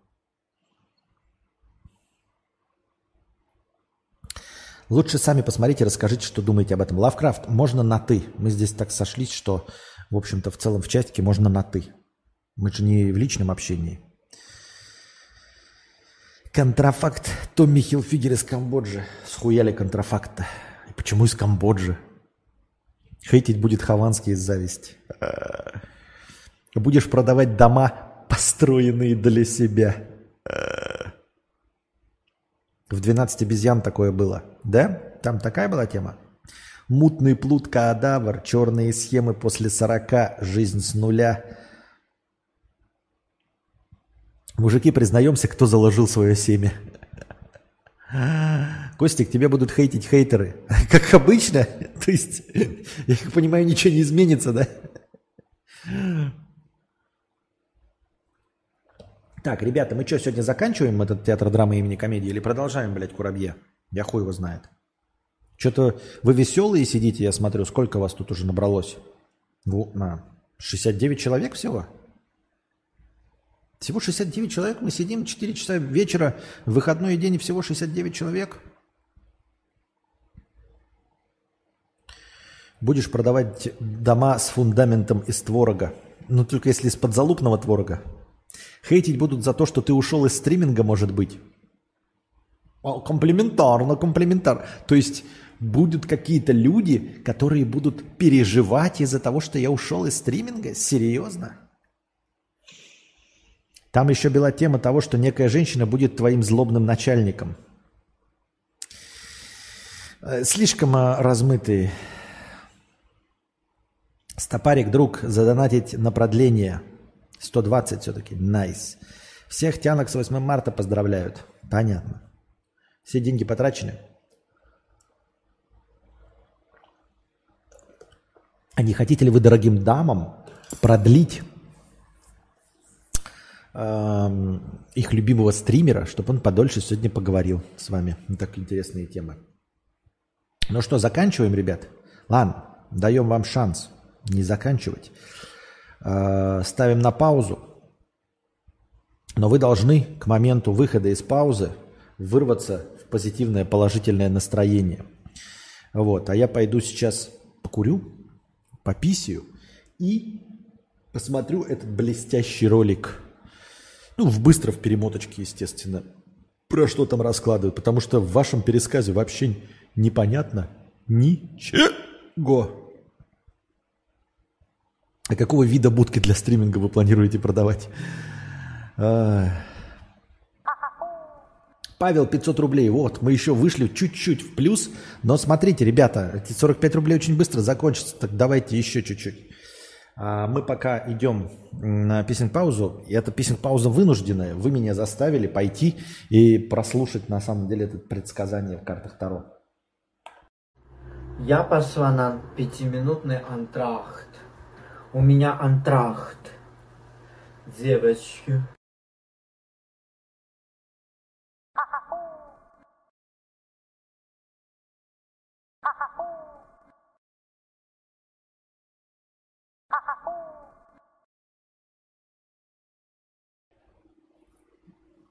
A: Лучше сами посмотрите, расскажите, что думаете об этом. Лавкрафт, можно на «ты». Мы здесь так сошлись, что, в общем-то, в целом в чатике можно на «ты». Мы же не в личном общении. Контрафакт Томми Хилфигер из Камбоджи. Схуяли контрафакт-то. И почему из Камбоджи? Хейтить будет Хованский из зависти. Будешь продавать дома, построенные для себя. В 12 обезьян такое было. Да? Там такая была тема? Мутный плут кадавр, черные схемы после 40, жизнь с нуля – Мужики, признаемся, кто заложил свое семя. Костик, тебе будут хейтить хейтеры. Как обычно. То есть, я понимаю, ничего не изменится, да? Так, ребята, мы что, сегодня заканчиваем этот театр драмы имени комедии или продолжаем, блядь, Курабье? Я хуй его знает. Что-то вы веселые сидите, я смотрю, сколько вас тут уже набралось? 69 человек всего? Всего 69 человек, мы сидим 4 часа вечера, выходной день и всего 69 человек. Будешь продавать дома с фундаментом из творога. Ну, только если из подзалупного творога. Хейтить будут за то, что ты ушел из стриминга, может быть. Комплиментарно, комплиментар. То есть будут какие-то люди, которые будут переживать из-за того, что я ушел из стриминга? Серьезно? Там еще была тема того, что некая женщина будет твоим злобным начальником. Э, слишком э, размытый. Стопарик, друг, задонатить на продление. 120 все-таки. Nice. Nice. Всех тянок с 8 марта поздравляют. Понятно. Все деньги потрачены. А не хотите ли вы дорогим дамам продлить их любимого стримера, чтобы он подольше сегодня поговорил с вами. Ну, так интересные темы. Ну что, заканчиваем, ребят? Ладно, даем вам шанс не заканчивать. А, ставим на паузу. Но вы должны к моменту выхода из паузы вырваться в позитивное, положительное настроение. Вот. А я пойду сейчас покурю, пописью и посмотрю этот блестящий ролик ну, в быстро в перемоточке, естественно, про что там раскладывают, потому что в вашем пересказе вообще непонятно ничего. А какого вида будки для стриминга вы планируете продавать? А. Павел, 500 рублей. Вот, мы еще вышли чуть-чуть в плюс. Но смотрите, ребята, эти 45 рублей очень быстро закончатся. Так давайте еще чуть-чуть. А мы пока идем на песен-паузу. И эта песен-пауза вынужденная. Вы меня заставили пойти и прослушать на самом деле это предсказание в картах Таро.
B: Я пошла на пятиминутный антрахт. У меня антрахт. Девочки.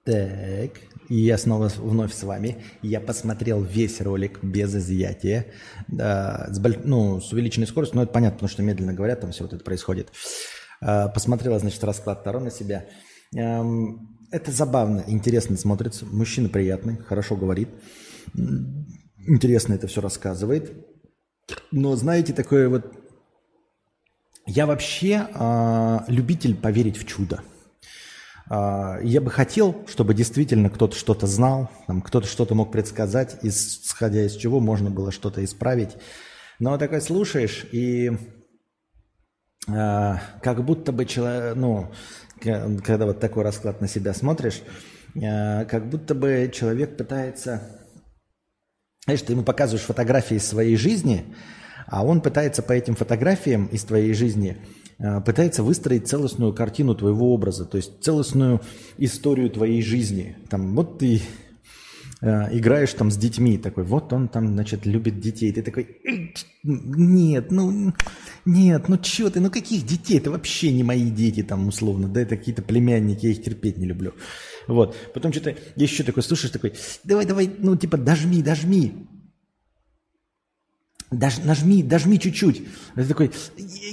A: Так, и я снова вновь с вами. Я посмотрел весь ролик без изъятия, да, с, ну, с увеличенной скоростью, но это понятно, потому что медленно говорят, там все вот это происходит. А, посмотрела, значит, расклад Таро на себя. Эм, это забавно, интересно смотрится. Мужчина приятный, хорошо говорит. Интересно это все рассказывает. Но знаете, такое вот... Я вообще э, любитель поверить в чудо. А, я бы хотел, чтобы действительно кто-то что-то знал, кто-то что-то мог предсказать, исходя из чего можно было что-то исправить. Но такой слушаешь, и э, как будто бы человек, ну, когда вот такой расклад на себя смотришь, э, как будто бы человек пытается, знаешь, ты ему показываешь фотографии из своей жизни, а он пытается по этим фотографиям из твоей жизни пытается выстроить целостную картину твоего образа, то есть целостную историю твоей жизни. Там, вот ты э, играешь там с детьми, такой, вот он там, значит, любит детей. Ты такой, нет, ну, нет, ну что ты, ну каких детей? Это вообще не мои дети там условно, да, это какие-то племянники, я их терпеть не люблю. Вот, потом что-то еще такой слушаешь, такой, давай, давай, ну типа дожми, дожми. Даж, нажми, дожми чуть-чуть. Ты такой,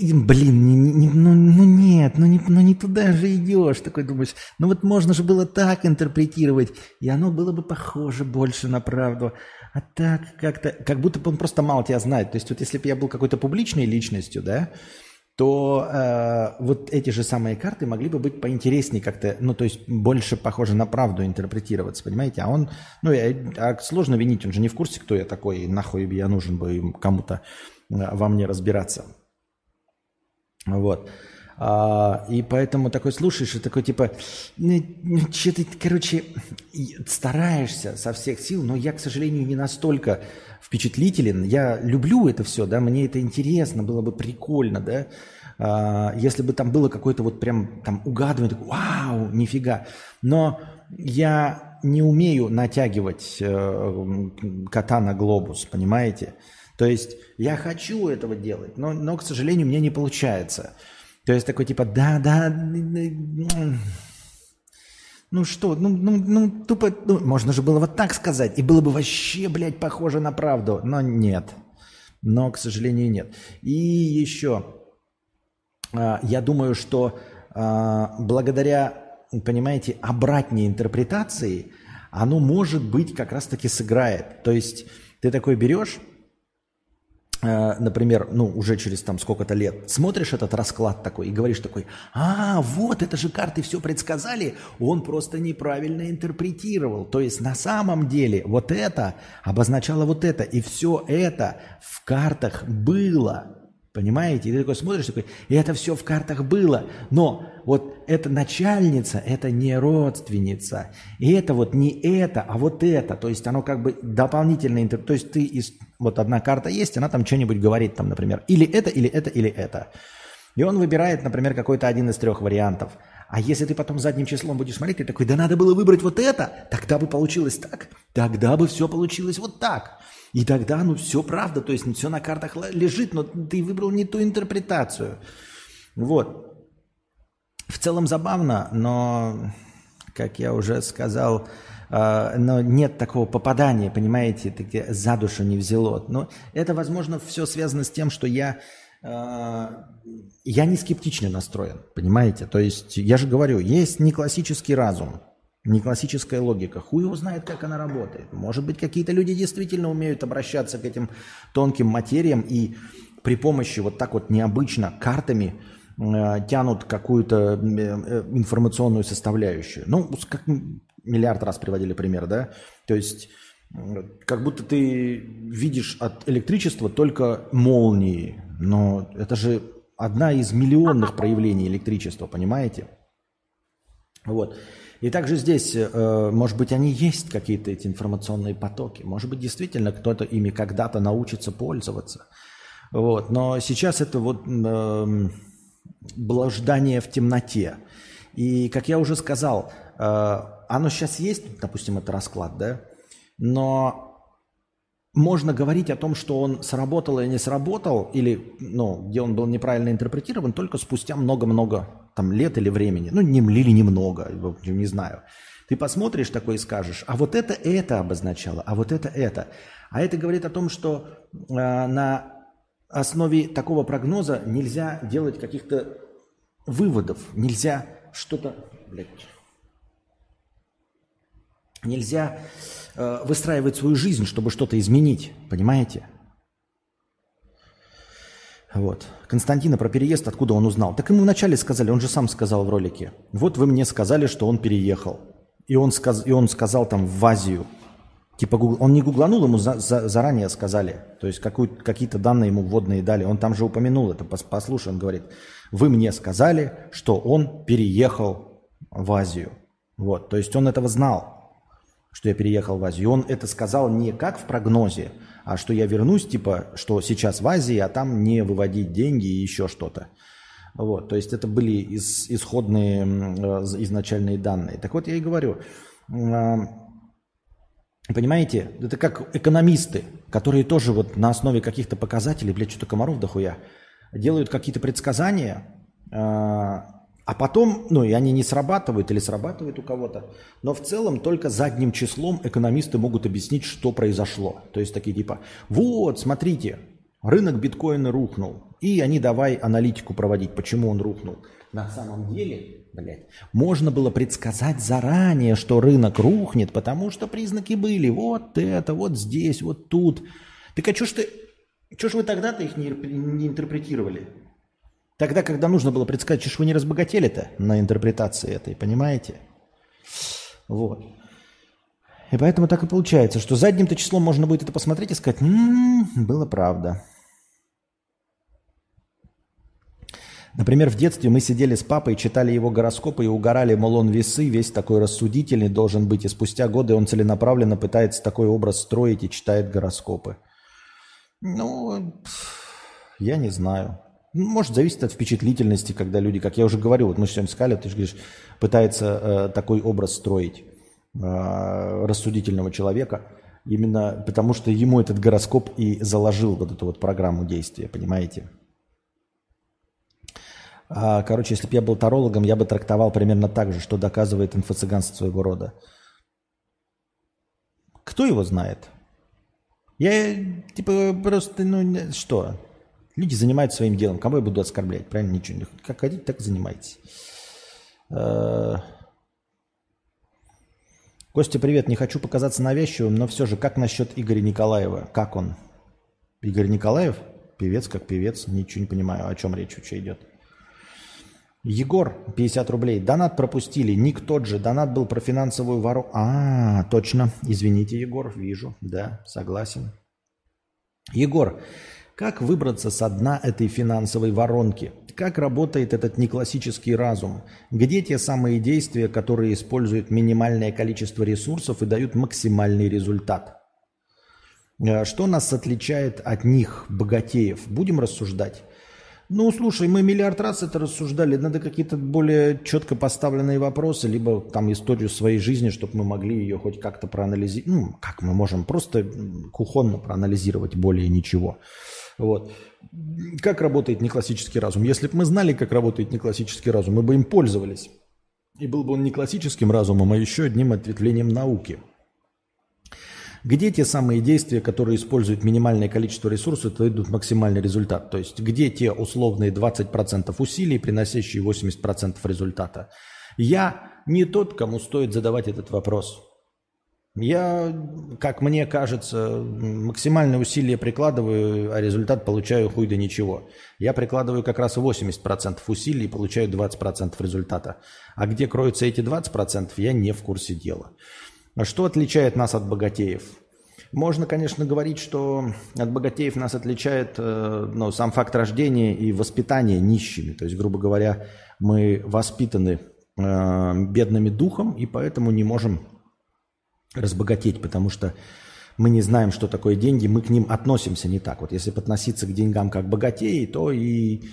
A: блин, не, не, ну, ну нет, ну не, ну не туда же идешь. Такой думаешь, ну вот можно же было так интерпретировать, и оно было бы похоже больше на правду. А так как-то, как будто бы он просто мало тебя знает. То есть вот если бы я был какой-то публичной личностью, да, то э, вот эти же самые карты могли бы быть поинтереснее как-то, ну, то есть больше похоже на правду интерпретироваться, понимаете? А он, ну, я, а сложно винить, он же не в курсе, кто я такой, нахуй я нужен бы кому-то э, во мне разбираться. Вот. А, и поэтому такой слушаешь и такой типа, ну, ну что ты, короче, стараешься со всех сил, но я, к сожалению, не настолько впечатлителен. Я люблю это все, да, мне это интересно, было бы прикольно, да. А, если бы там было какое-то вот прям там угадывание, такой, вау, нифига. Но я не умею натягивать э, кота на глобус, понимаете? То есть я хочу этого делать, но, но, к сожалению, мне не получается. То есть такой типа, да, да, ну что, ну, ну, ну тупо, ну, можно же было вот так сказать, и было бы вообще, блядь, похоже на правду, но нет. Но, к сожалению, нет. И еще, а, я думаю, что а, благодаря, понимаете, обратней интерпретации, оно, может быть, как раз-таки сыграет. То есть ты такой берешь например, ну, уже через там сколько-то лет, смотришь этот расклад такой и говоришь такой, а, вот, это же карты все предсказали, он просто неправильно интерпретировал. То есть на самом деле вот это обозначало вот это, и все это в картах было. Понимаете? И ты такой смотришь, такой, и это все в картах было. Но вот эта начальница, это не родственница. И это вот не это, а вот это. То есть оно как бы дополнительно... То есть ты из... Вот одна карта есть, она там что-нибудь говорит, там, например, или это, или это, или это. И он выбирает, например, какой-то один из трех вариантов. А если ты потом задним числом будешь смотреть, ты такой, да надо было выбрать вот это, тогда бы получилось так, тогда бы все получилось вот так. И тогда, ну, все правда, то есть все на картах лежит, но ты выбрал не ту интерпретацию. Вот. В целом забавно, но, как я уже сказал, но нет такого попадания, понимаете, таки за душу не взяло. Но это, возможно, все связано с тем, что я, э, я не скептично настроен, понимаете? То есть, я же говорю, есть не классический разум, не классическая логика. Хуй его знает, как она работает. Может быть, какие-то люди действительно умеют обращаться к этим тонким материям и при помощи вот так вот необычно картами э, тянут какую-то э, э, информационную составляющую. Ну, как миллиард раз приводили пример, да? То есть как будто ты видишь от электричества только молнии, но это же одна из миллионных проявлений электричества, понимаете? Вот. И также здесь, э, может быть, они есть какие-то эти информационные потоки. Может быть, действительно кто-то ими когда-то научится пользоваться. Вот. Но сейчас это вот э, блуждание в темноте. И, как я уже сказал, э, оно сейчас есть, допустим, это расклад, да? Но можно говорить о том, что он сработал или не сработал, или ну, где он был неправильно интерпретирован, только спустя много-много там, лет или времени. Ну, не, или немного, не знаю. Ты посмотришь такой и скажешь, а вот это это обозначало, а вот это это. А это говорит о том, что э, на основе такого прогноза нельзя делать каких-то выводов, нельзя что-то... Блядь, Нельзя э, выстраивать свою жизнь, чтобы что-то изменить, понимаете? Вот. Константина про переезд, откуда он узнал? Так ему вначале сказали, он же сам сказал в ролике. Вот вы мне сказали, что он переехал. И он, сказ, и он сказал там в Азию. Типа он не гугланул, ему за, за, заранее сказали. То есть какие-то данные ему вводные дали. Он там же упомянул это. Послушай, он говорит, вы мне сказали, что он переехал в Азию. Вот. То есть он этого знал что я переехал в Азию. И он это сказал не как в прогнозе, а что я вернусь, типа, что сейчас в Азии, а там не выводить деньги и еще что-то. Вот, то есть это были исходные э, изначальные данные. Так вот я и говорю, а, понимаете, это как экономисты, которые тоже вот на основе каких-то показателей, блядь, что-то комаров дохуя, делают какие-то предсказания, а, потом, ну и они не срабатывают или срабатывают у кого-то, но в целом только задним числом экономисты могут объяснить, что произошло. То есть такие типа, вот, смотрите, рынок биткоина рухнул. И они давай аналитику проводить, почему он рухнул. На самом деле, блядь, можно было предсказать заранее, что рынок рухнет, потому что признаки были вот это, вот здесь, вот тут. Так а что ж ты, что ж вы тогда-то их не, не интерпретировали? Тогда, когда нужно было предсказать, что вы не разбогатели-то на интерпретации этой, понимаете? Вот. И поэтому так и получается, что задним-то числом можно будет это посмотреть и сказать, м-м, было правда. Например, в детстве мы сидели с папой, читали его гороскопы и угорали, мол, он весы, весь такой рассудительный должен быть. И спустя годы он целенаправленно пытается такой образ строить и читает гороскопы. Ну, я не знаю. Может, зависит от впечатлительности, когда люди, как я уже говорил, вот мы сегодня сказали, ты же говоришь, пытается э, такой образ строить э, рассудительного человека, именно потому что ему этот гороскоп и заложил вот эту вот программу действия, понимаете? А, короче, если бы я был тарологом, я бы трактовал примерно так же, что доказывает инфо-цыганство своего рода. Кто его знает? Я, типа, просто, ну, что? Люди занимаются своим делом. Кому я буду оскорблять? Правильно? Ничего. Как хотите, так занимайтесь. Э, Костя, привет. Не хочу показаться навязчивым, но все же, как насчет Игоря Николаева? Как он? Игорь Николаев? Певец как певец. Ничего не понимаю, о чем речь вообще идет. Егор, 50 рублей. Донат пропустили. Ник тот же. Донат был про финансовую вору. А, точно. Извините, Егор, вижу. Да, согласен. Егор, как выбраться со дна этой финансовой воронки? Как работает этот неклассический разум? Где те самые действия, которые используют минимальное количество ресурсов и дают максимальный результат? Э, что нас отличает от них, богатеев? Будем рассуждать. Ну, слушай, мы миллиард раз это рассуждали. Надо какие-то более четко поставленные вопросы, либо там историю своей жизни, чтобы мы могли ее хоть как-то проанализировать. Ну, как мы можем просто кухонно проанализировать более ничего. Вот. Как работает неклассический разум? Если бы мы знали, как работает неклассический разум, мы бы им пользовались. И был бы он не классическим разумом, а еще одним ответвлением науки. Где те самые действия, которые используют минимальное количество ресурсов дают максимальный результат? То есть где те условные 20% усилий, приносящие 80% результата? Я не тот, кому стоит задавать этот вопрос. Я, как мне кажется, максимальное усилие прикладываю, а результат получаю хуй да ничего. Я прикладываю как раз 80% усилий и получаю 20% результата. А где кроются эти 20%, я не в курсе дела. А что отличает нас от богатеев? Можно, конечно, говорить, что от богатеев нас отличает э, ну, сам факт рождения и воспитания нищими. То есть, грубо говоря, мы воспитаны э, бедными духом и поэтому не можем разбогатеть, потому что мы не знаем, что такое деньги, мы к ним относимся не так. Вот если относиться к деньгам как богатеи, то и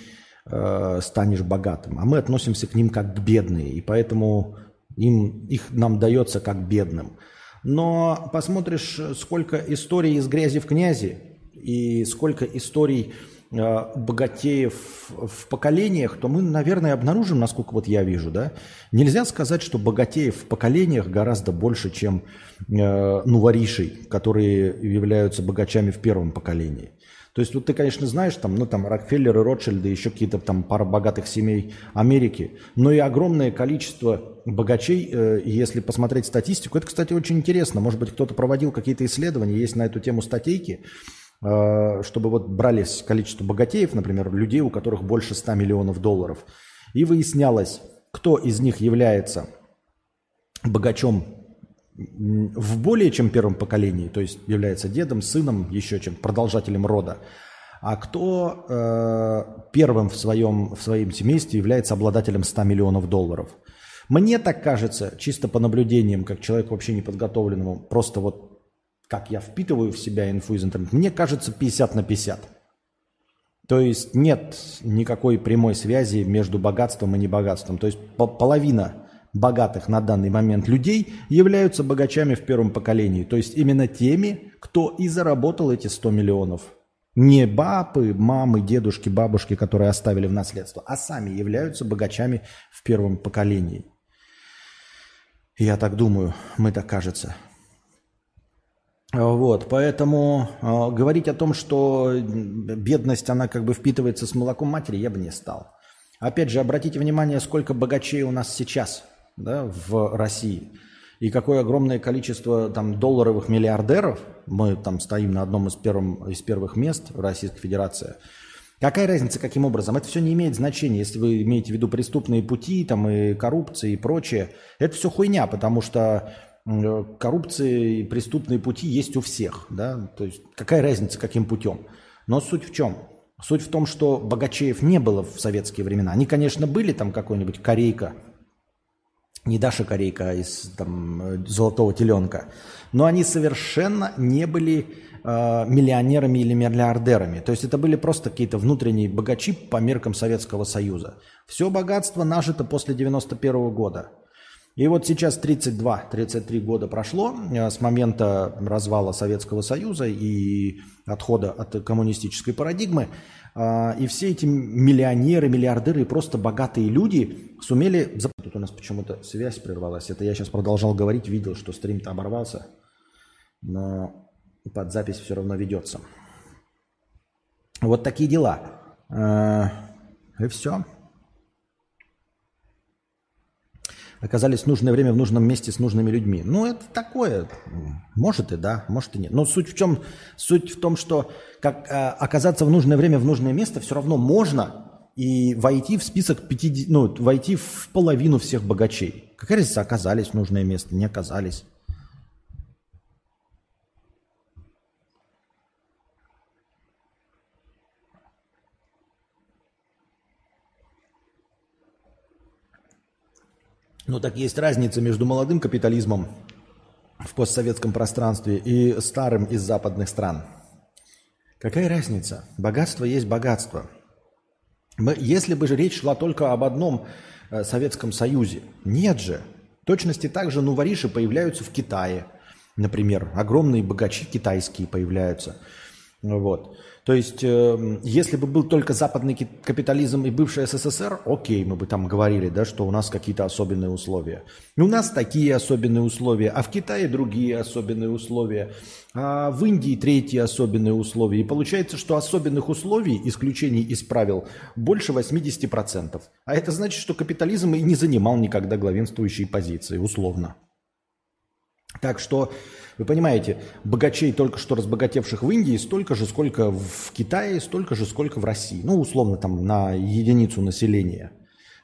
A: э, станешь богатым. А мы относимся к ним как к бедные, и поэтому им, их нам дается как бедным. Но посмотришь, сколько историй из грязи в князи и сколько историй богатеев в поколениях, то мы, наверное, обнаружим, насколько вот я вижу, да, нельзя сказать, что богатеев в поколениях гораздо больше, чем э, нуворишей, которые являются богачами в первом поколении. То есть вот ты, конечно, знаешь, там, ну, там, Рокфеллеры, Ротшильды, еще какие-то там пара богатых семей Америки, но и огромное количество богачей, э, если посмотреть статистику, это, кстати, очень интересно, может быть, кто-то проводил какие-то исследования, есть на эту тему статейки, Э, чтобы вот брались количество богатеев, например, людей, у которых больше 100 миллионов долларов, и выяснялось, кто из них является богачом в более чем первом поколении, то есть является дедом, сыном, еще чем продолжателем рода, а кто э, первым в своем, в своем семействе является обладателем 100 миллионов долларов. Мне так кажется, чисто по наблюдениям, как человек вообще неподготовленному, просто вот как я впитываю в себя инфу из интернета, мне кажется 50 на 50. То есть нет никакой прямой связи между богатством и небогатством. То есть половина богатых на данный момент людей являются богачами в первом поколении. То есть именно теми, кто и заработал эти 100 миллионов. Не бабы, мамы, дедушки, бабушки, которые оставили в наследство, а сами являются богачами в первом поколении. Я так думаю, мы так кажется. Вот, поэтому э, говорить о том, что бедность, она как бы впитывается с молоком матери, я бы не стал. Опять же, обратите внимание, сколько богачей у нас сейчас да, в России. И какое огромное количество там долларовых миллиардеров. Мы там стоим на одном из, первым, из первых мест Российской Федерации. Какая разница, каким образом? Это все не имеет значения, если вы имеете в виду преступные пути, там и коррупция и прочее. Это все хуйня, потому что коррупции и преступные пути есть у всех. Да? То есть какая разница, каким путем? Но суть в чем? Суть в том, что богачеев не было в советские времена. Они, конечно, были там какой-нибудь Корейка, не Даша Корейка а из там, э, «Золотого теленка», но они совершенно не были э, миллионерами или миллиардерами. То есть это были просто какие-то внутренние богачи по меркам Советского Союза. Все богатство нажито после 91 года. И вот сейчас 32-33 года прошло э, с момента развала Советского Союза и отхода от коммунистической парадигмы. А, и все эти миллионеры, миллиардеры и просто богатые люди сумели... Тут у нас почему-то связь прервалась. Это я сейчас продолжал говорить, видел, что стрим-то оборвался. Но под запись все равно ведется. Вот такие дела. А, и все. Оказались в нужное время в нужном месте с нужными людьми. Ну, это такое. Может и да, может и нет. Но суть в чем? Суть в том, что как, э, оказаться в нужное время в нужное место все равно можно и войти в список 50, ну, войти в половину всех богачей. Какая разница, оказались в нужное место, не оказались. Ну так есть разница между молодым капитализмом в постсоветском пространстве и старым из западных стран. Какая разница? Богатство есть богатство. Мы, если бы же речь шла только об одном э, Советском Союзе, нет же. Точности так же нувориши появляются в Китае, например. Огромные богачи китайские появляются. Вот. То есть, э, если бы был только западный капитализм и бывший СССР, окей, мы бы там говорили, да, что у нас какие-то особенные условия. У нас такие особенные условия, а в Китае другие особенные условия, а в Индии третьи особенные условия. И получается, что особенных условий, исключений из правил, больше 80%. А это значит, что капитализм и не занимал никогда главенствующие позиции, условно. Так что, вы понимаете, богачей, только что разбогатевших в Индии, столько же, сколько в Китае, столько же, сколько в России. Ну, условно, там, на единицу населения.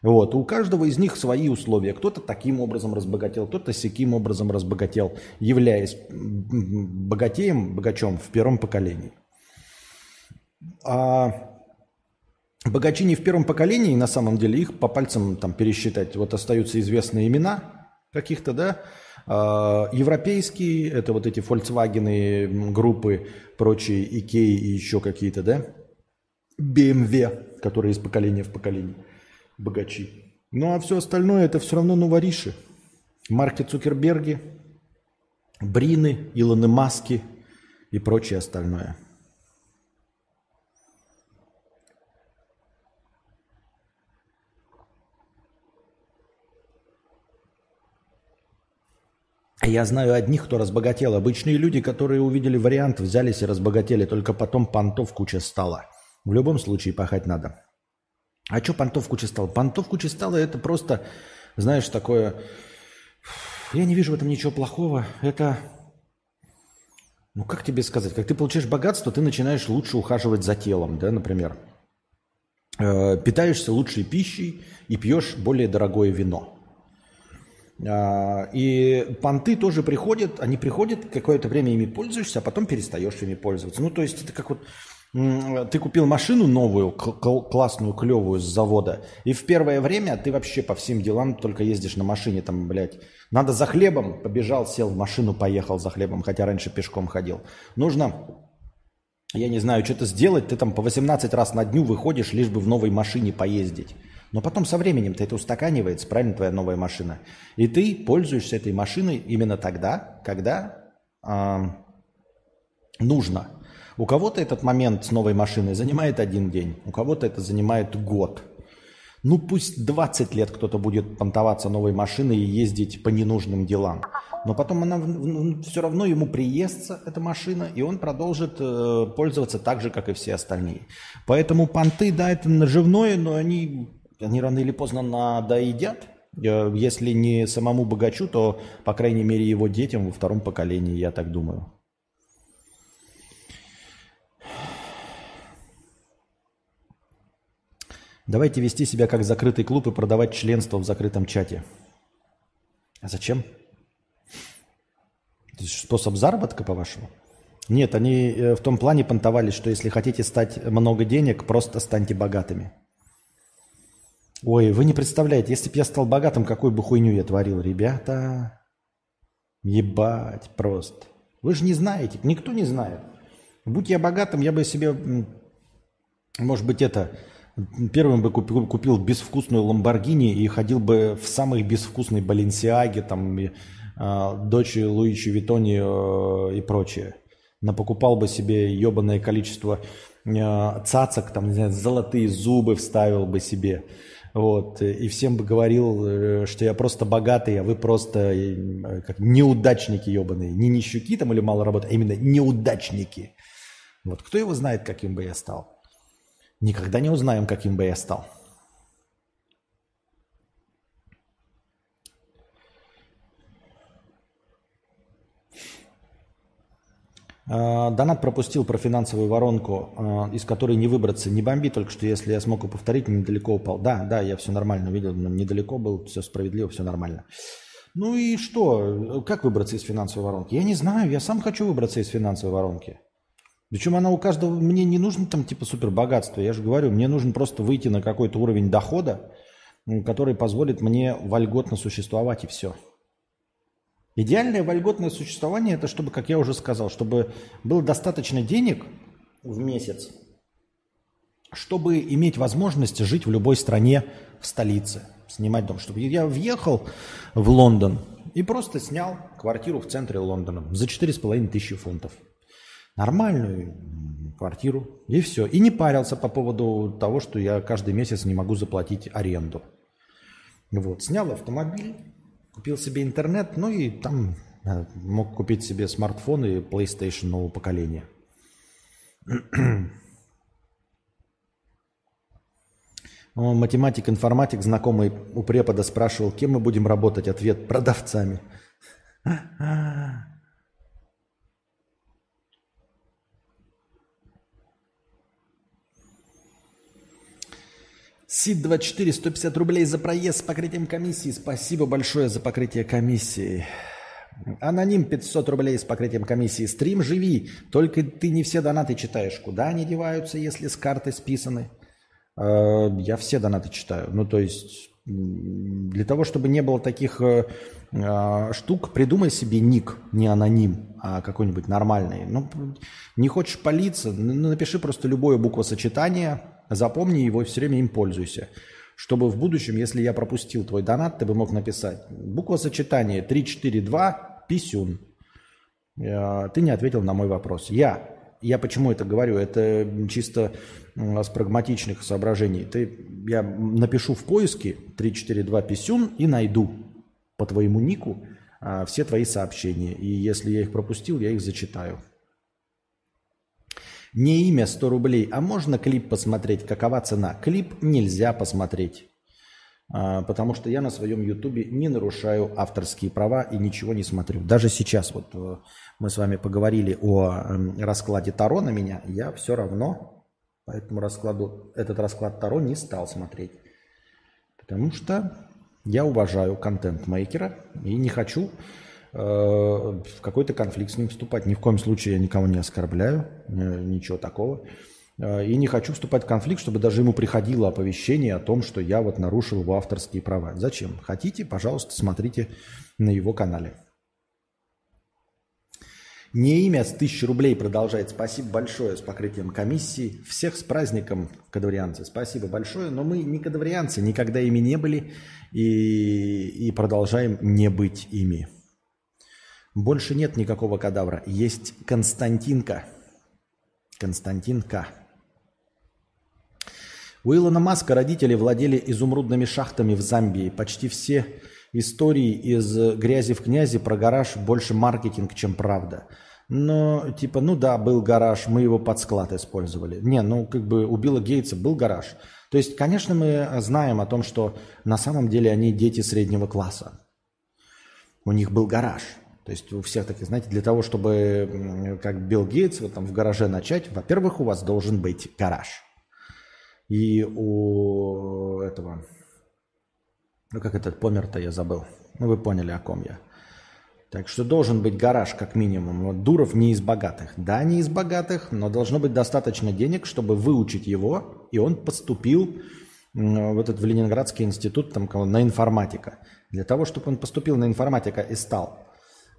A: Вот. У каждого из них свои условия. Кто-то таким образом разбогател, кто-то сяким образом разбогател, являясь богатеем, богачом в первом поколении. А богачи не в первом поколении, на самом деле, их по пальцам там пересчитать. Вот остаются известные имена каких-то, да, европейские, это вот эти Volkswagen группы, прочие, Ikea и еще какие-то, да, BMW, которые из поколения в поколение богачи. Ну а все остальное это все равно новориши. Марки Цукерберги, Брины, Илоны Маски и прочее остальное. Я знаю одних, кто разбогател. Обычные люди, которые увидели вариант, взялись и разбогатели. Только потом понтов куча стала. В любом случае пахать надо. А что понтов куча стала? Понтов куча стала это просто, знаешь, такое... Я не вижу в этом ничего плохого. Это... Ну, как тебе сказать? Как ты получаешь богатство, ты начинаешь лучше ухаживать за телом, да, например. Э, питаешься лучшей пищей и пьешь более дорогое вино. А, и понты тоже приходят, они приходят, какое-то время ими пользуешься, а потом перестаешь ими пользоваться. Ну, то есть это как вот ты купил машину новую, классную, клевую с завода, и в первое время ты вообще по всем делам только ездишь на машине, там, блядь, надо за хлебом, побежал, сел в машину, поехал за хлебом, хотя раньше пешком ходил. Нужно, я не знаю, что-то сделать, ты там по 18 раз на дню выходишь, лишь бы в новой машине поездить. Но потом со временем-то это устаканивается, правильно, твоя новая машина. И ты пользуешься этой машиной именно тогда, когда э, нужно. У кого-то этот момент с новой машиной занимает один день, у кого-то это занимает год. Ну пусть 20 лет кто-то будет понтоваться новой машиной и ездить по ненужным делам. Но потом она все равно ему приестся, эта машина, и он продолжит э, пользоваться так же, как и все остальные. Поэтому понты, да, это наживное, но они они рано или поздно надоедят. Э, если не самому богачу, то, по крайней мере, его детям во втором поколении, я так думаю. Давайте вести себя как закрытый клуб и продавать членство в закрытом чате. А зачем? Это способ заработка, по-вашему? Нет, они э, в том плане понтовались, что если хотите стать много денег, просто станьте богатыми. Ой, вы не представляете, если бы я стал богатым, какую бы хуйню я творил, ребята. Ебать просто. Вы же не знаете, никто не знает. Будь я богатым, я бы себе, может быть, это, первым бы купил, купил безвкусную Ламборгини и ходил бы в самой безвкусной Баленсиаге, там, и, э, дочь Луичи Витони э, и прочее. Напокупал бы себе ебаное количество э, цацок, там, не знаю, золотые зубы вставил бы себе. Вот, и всем бы говорил, э, что я просто богатый, а вы просто э, как неудачники ебаные. Не нищуки там или мало работы, а именно неудачники. Вот, кто его знает, каким бы я стал? Никогда не узнаем, каким бы я стал. Донат пропустил про финансовую воронку, а, из которой не выбраться. Не бомби, только что если я смог повторить, недалеко упал. Да, да, я все нормально увидел, недалеко был, все справедливо, все нормально. Ну и что? Как выбраться из финансовой воронки? Я не знаю, я сам хочу выбраться из финансовой воронки. Причем она у каждого, мне не нужно там типа супер богатство. Я же говорю, мне нужно просто выйти на какой-то уровень дохода, который позволит мне вольготно существовать и все. Идеальное вольготное существование – это чтобы, как я уже сказал, чтобы было достаточно денег в месяц, чтобы иметь возможность жить в любой стране в столице, снимать дом. Чтобы я въехал в Лондон и просто снял квартиру в центре Лондона за 4,5 тысячи фунтов. Нормальную квартиру. И все. И не парился по поводу того, что я каждый месяц не могу заплатить аренду. Вот. Снял автомобиль, Купил себе интернет, ну и там э, мог купить себе смартфон и PlayStation нового поколения. Математик, информатик, знакомый у препода спрашивал, кем мы будем работать. Ответ – продавцами. Сид24, 150 рублей за проезд с покрытием комиссии. Спасибо большое за покрытие комиссии. Аноним 500 рублей с покрытием комиссии. Стрим живи, только ты не все донаты читаешь. Куда они деваются, если с карты списаны? Э, я все донаты читаю. Ну, то есть, для того, чтобы не было таких э, э, штук, придумай себе ник, не аноним, а какой-нибудь нормальный. Ну, не хочешь палиться, напиши просто любое буквосочетание – Запомни его и все время им пользуйся. Чтобы в будущем, если я пропустил твой донат, ты бы мог написать буква сочетания 342 писюн. Э, ты не ответил на мой вопрос. Я. Я почему это говорю? Это чисто с прагматичных соображений. Ты, я напишу в поиске 342 писюн и найду по твоему нику а, все твои сообщения. И если я их пропустил, я их зачитаю. Не имя 100 рублей, а можно клип посмотреть? Какова цена? Клип нельзя посмотреть. А, потому что я на своем ютубе не нарушаю авторские права и ничего не смотрю. Даже сейчас вот э, мы с вами поговорили о эм, раскладе Таро на меня, я все равно по этому раскладу, этот расклад Таро не стал смотреть. Потому что я уважаю контент-мейкера и не хочу в какой-то конфликт с ним вступать. Ни в коем случае я никого не оскорбляю, э, ничего такого. Э, и не хочу вступать в конфликт, чтобы даже ему приходило оповещение о том, что я вот нарушил его авторские права. Зачем? Хотите, пожалуйста, смотрите на его канале. Не имя с тысячи рублей продолжает. Спасибо большое с покрытием комиссии. Всех с праздником, кадаврианцы. Спасибо большое. Но мы не кадаврианцы, никогда ими не были и, и продолжаем не быть ими. Больше нет никакого кадавра. Есть Константинка. Константинка. У Илона Маска родители владели изумрудными шахтами в Замбии. Почти все истории из грязи в князи про гараж больше маркетинг, чем правда. Но типа, ну да, был гараж, мы его под склад использовали. Не, ну как бы у Билла Гейтса был гараж. То есть, конечно, мы знаем о том, что на самом деле они дети среднего класса. У них был гараж. То есть у всех таких, знаете, для того, чтобы как Билл Гейтс вот там в гараже начать, во-первых, у вас должен быть гараж. И у этого, ну как этот помер-то я забыл. Ну вы поняли, о ком я. Так что должен быть гараж как минимум. Вот Дуров не из богатых. Да, не из богатых, но должно быть достаточно денег, чтобы выучить его, и он поступил в этот в Ленинградский институт там, на информатика. Для того, чтобы он поступил на информатика и стал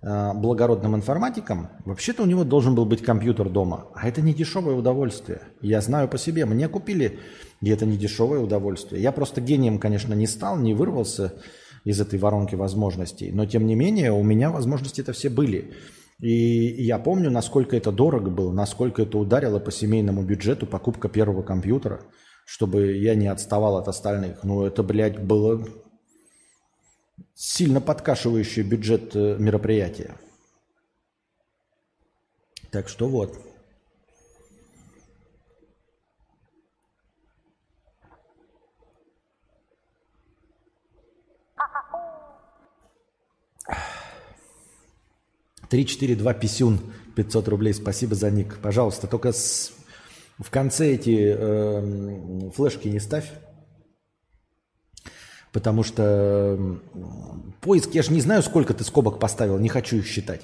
A: благородным информатиком, вообще-то у него должен был быть компьютер дома. А это не дешевое удовольствие. Я знаю по себе. Мне купили, и это не дешевое удовольствие. Я просто гением, конечно, не стал, не вырвался из этой воронки возможностей. Но, тем не менее, у меня возможности это все были. И я помню, насколько это дорого было, насколько это ударило по семейному бюджету покупка первого компьютера, чтобы я не отставал от остальных. Ну, это, блядь, было сильно подкашивающее бюджет э, мероприятия. Так что вот. Три, четыре, два писюн, 500 рублей. Спасибо за ник. Пожалуйста, только с... в конце эти э, флешки не ставь. Потому что поиск, я же не знаю, сколько ты скобок поставил, не хочу их считать.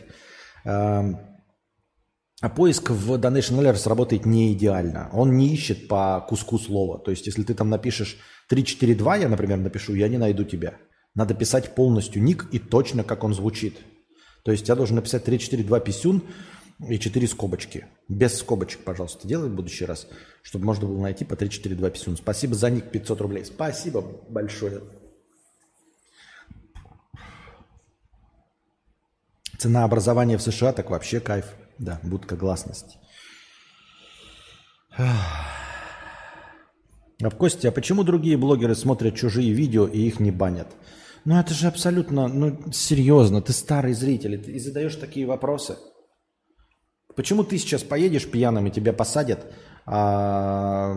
A: А поиск в Donation Alerts работает не идеально. Он не ищет по куску слова. То есть, если ты там напишешь 342, я, например, напишу, я не найду тебя. Надо писать полностью ник и точно, как он звучит. То есть, я должен написать 342 писюн и 4 скобочки. Без скобочек, пожалуйста, делай в будущий раз, чтобы можно было найти по 342 писюн. Спасибо за ник 500 рублей. Спасибо большое. Цена образования в США так вообще кайф. Да, будка гласности. А Костя, а почему другие блогеры смотрят чужие видео и их не банят? Ну это же абсолютно, ну серьезно, ты старый зритель и задаешь такие вопросы. Почему ты сейчас поедешь пьяным и тебя посадят, а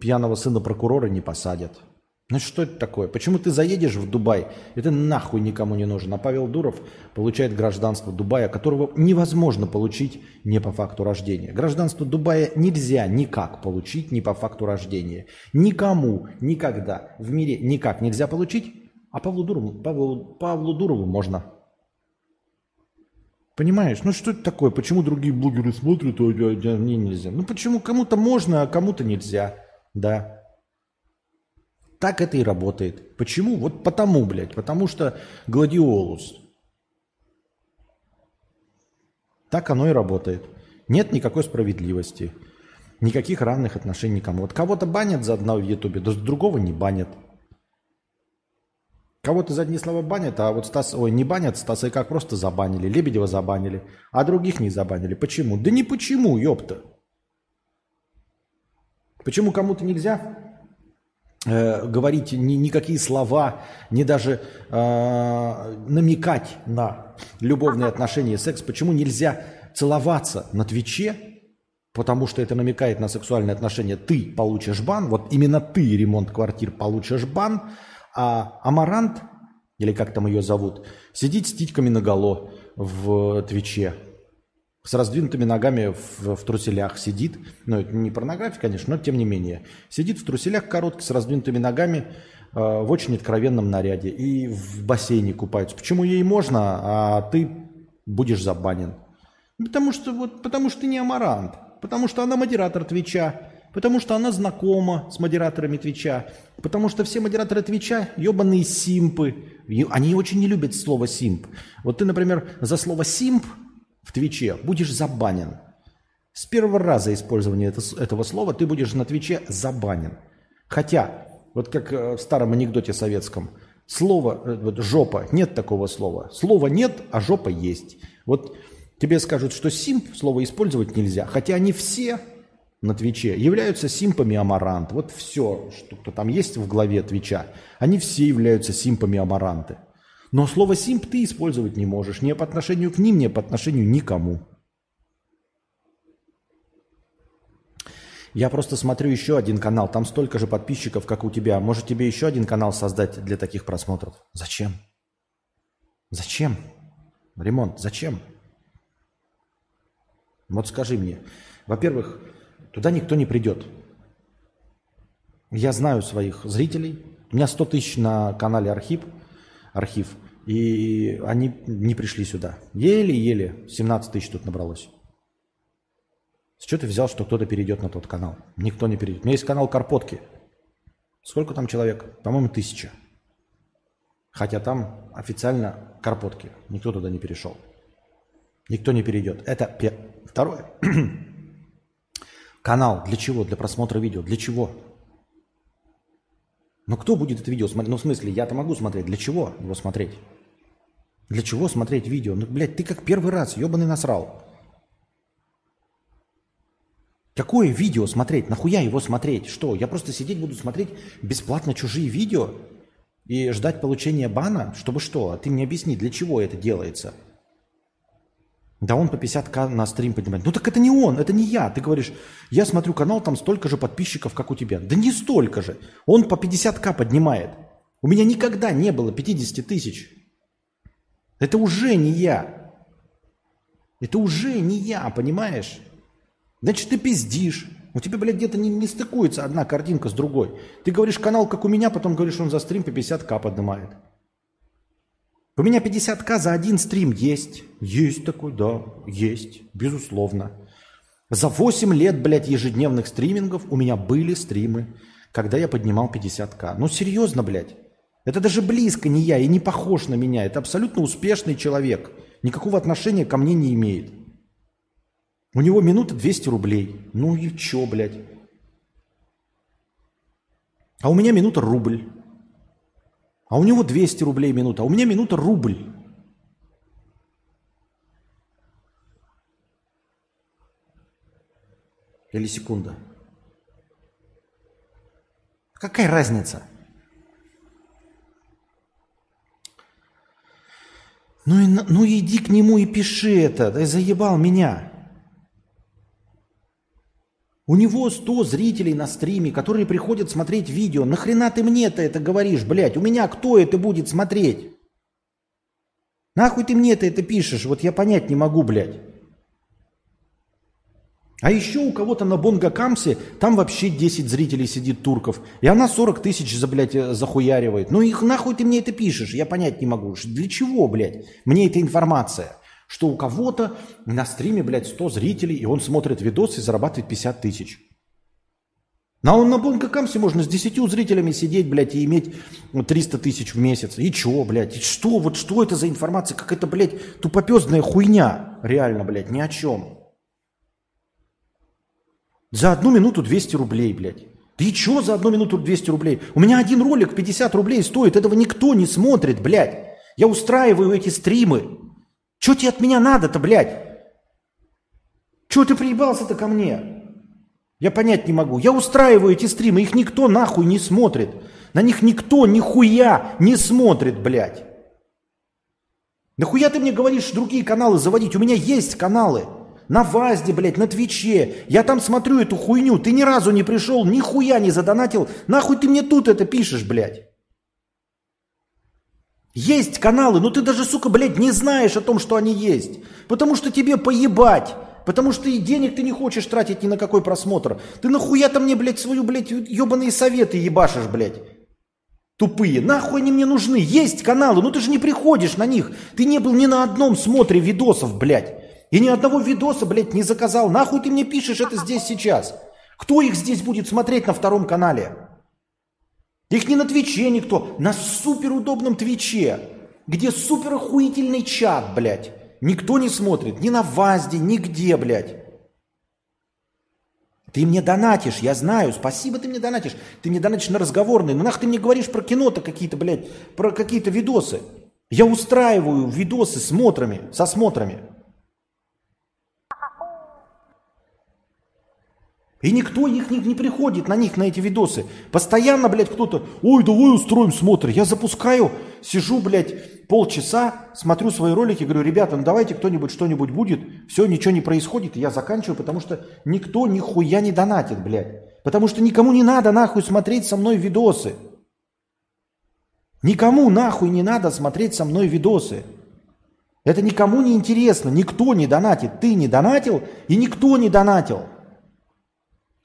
A: пьяного сына прокурора не посадят? Ну что это такое? Почему ты заедешь в Дубай, и ты нахуй никому не нужен? А Павел Дуров получает гражданство Дубая, которого невозможно получить не по факту рождения. Гражданство Дубая нельзя никак получить не по факту рождения. Никому, никогда в мире никак нельзя получить, а Павлу Дурову, Павлу, Павлу Дурову можно. Понимаешь? Ну что это такое? Почему другие блогеры смотрят, а мне нельзя? Ну почему кому-то можно, а кому-то нельзя? Да. Так это и работает. Почему? Вот потому, блядь. Потому что гладиолус. Так оно и работает. Нет никакой справедливости. Никаких равных отношений никому. Вот кого-то банят за одного в Ютубе, да другого не банят. Кого-то за одни слова банят, а вот Стас, ой, не банят, Стаса и как просто забанили, Лебедева забанили, а других не забанили. Почему? Да не почему, ёпта. Почему кому-то нельзя? э, говорить ни, никакие слова, не даже э, намекать на любовные отношения, секс. Почему нельзя целоваться на Твиче, потому что это намекает на сексуальные отношения. Ты получишь бан, вот именно ты, ремонт квартир, получишь бан, а Амарант, или как там ее зовут, сидит с титьками наголо в Твиче с раздвинутыми ногами в, в труселях сидит. Ну, это не порнография, конечно, но тем не менее. Сидит в труселях коротких с раздвинутыми ногами э, в очень откровенном наряде. И в бассейне купаются. Почему ей можно, а ты будешь забанен? Потому что, вот, потому что ты не амарант. Потому что она модератор Твича. Потому что она знакома с модераторами Твича. Потому что все модераторы Твича ебаные simp ы. Они очень не любят слово simp. Вот ты, например, за слово simp в Твиче, будешь забанен. С первого раза использования это, этого слова ты будешь на Твиче забанен. Хотя, вот как э, в старом анекдоте советском, слово э, вот, «жопа» нет такого слова. Слова нет, а жопа есть. Вот тебе скажут, что симп слово использовать нельзя, хотя они все на Твиче являются симпами Амарант. Вот все, что там есть в главе Твича, они все являются симпами Амаранты. Но слово «симп» ты использовать не можешь. Ни по отношению к ним, ни по отношению никому. Я просто смотрю еще один канал. Там столько же подписчиков, как у тебя. Может тебе еще один канал создать для таких просмотров? Зачем? Зачем? Ремонт, зачем? Вот скажи мне. Во-первых, туда никто не придет. Я знаю своих зрителей. У меня 100 тысяч на канале Архип – архив. И они не пришли сюда. Еле-еле 17 тысяч тут набралось. С чего ты взял, что кто-то перейдет на тот канал? Никто не перейдет. У меня есть канал Карпотки. Сколько там человек? По-моему, тысяча. Хотя там официально Карпотки. Никто туда не перешел. Никто не перейдет. Это пер... второе. Канал для чего? Для просмотра видео. Для чего? Но кто будет это видео смотреть? Ну, в смысле, я-то могу смотреть. Для чего его смотреть? Для чего смотреть видео? Ну, блядь, ты как первый раз, ебаный насрал. Какое видео смотреть? Нахуя его смотреть? Что, я просто сидеть буду смотреть бесплатно чужие видео и ждать получения бана? Чтобы что? А ты мне объясни, для чего это делается? Да он по 50к на стрим поднимает. Ну так это не он, это не я. Ты говоришь, я смотрю канал, там столько же подписчиков, как у тебя. Да не столько же. Он по 50к поднимает. У меня никогда не было 50 тысяч. Это уже не я. Это уже не я, понимаешь? Значит, ты пиздишь. У тебя, блядь, где-то не, не стыкуется одна картинка с другой. Ты говоришь канал, как у меня, потом говоришь, он за стрим по 50к поднимает. У меня 50к за один стрим есть. Есть такой, да, есть, безусловно. За 8 лет, блядь, ежедневных стримингов у меня были стримы, когда я поднимал 50к. Ну, серьезно, блядь. Это даже близко не я и не похож на меня. Это абсолютно успешный человек. Никакого отношения ко мне не имеет. У него минута 200 рублей. Ну и чё, блядь? А у меня минута рубль. А у него 200 рублей минута, а у меня минута рубль. Или секунда. Какая разница? Ну, и, ну иди к нему и пиши это. Да заебал меня. У него 100 зрителей на стриме, которые приходят смотреть видео. Нахрена ты мне-то это говоришь, блядь? У меня кто это будет смотреть? Нахуй ты мне-то это пишешь? Вот я понять не могу, блядь. А еще у кого-то на Бонго Камсе там вообще 10 зрителей сидит турков. И она 40 тысяч, за, блядь, э, захуяривает. Ну их нахуй ты мне это пишешь? Я понять не могу. Для чего, блядь, мне эта информация? Что у кого-то на стриме, блядь, 100 зрителей, и он смотрит видос и зарабатывает 50 тысяч. А он на Бонго Камсе можно с 10 зрителями сидеть, блядь, и иметь 300 тысяч в месяц. И чё, блядь? И что? Вот что это за информация? Как это, блядь, тупопездная хуйня. Реально, блядь, ни о чем. За одну минуту 200 рублей, блядь. Ты чё за одну минуту 200 рублей? У меня один ролик 50 рублей стоит, этого никто не смотрит, блядь. Я устраиваю эти стримы. Чё тебе от меня надо-то, блядь? Чё ты приебался-то ко мне? Я понять не могу. Я устраиваю эти стримы, их никто нахуй не смотрит. На них никто нихуя не смотрит, блядь. Нахуя ты мне говоришь другие каналы заводить? У меня есть каналы. На ВАЗде, блядь, на Твиче. Я там смотрю эту хуйню. Ты ни разу не пришел, нихуя не задонатил. Нахуй ты мне тут это пишешь, блядь? Есть каналы, но ты даже, сука, блядь, не знаешь о том, что они есть. Потому что тебе поебать. Потому что и денег ты не хочешь тратить ни на какой просмотр. Ты нахуя-то мне, блядь, свою, блядь, ебаные советы ебашишь, блядь. Тупые. Нахуй они мне нужны? Есть каналы, но ты же не приходишь на них. Ты не был ни на одном смотре видосов, блядь. И ни одного видоса, блядь, не заказал. Нахуй ты мне пишешь это здесь сейчас? Кто их здесь будет смотреть на втором канале? Их не на Твиче никто, на суперудобном Твиче, где супер охуительный чат, блядь. Никто не смотрит, ни на ВАЗде, нигде, блядь. Ты мне донатишь, я знаю, спасибо ты мне донатишь. Ты мне донатишь на разговорные. Ну нах ты мне говоришь про кино-то какие-то, блядь, про какие-то видосы. Я устраиваю видосы с смотрами, со смотрами. И никто их не, не приходит на них, на эти видосы. Постоянно, блядь, кто-то, ой, давай устроим смотр. Я запускаю, сижу, блядь, полчаса, смотрю свои ролики, говорю, ребята, ну давайте кто-нибудь что-нибудь будет. Все, ничего не происходит, я заканчиваю, потому что никто нихуя не донатит, блядь. Потому что никому не надо нахуй смотреть со мной видосы. Никому нахуй не надо смотреть со мной видосы. Это никому не интересно, никто не донатит. Ты не донатил, и никто не донатил.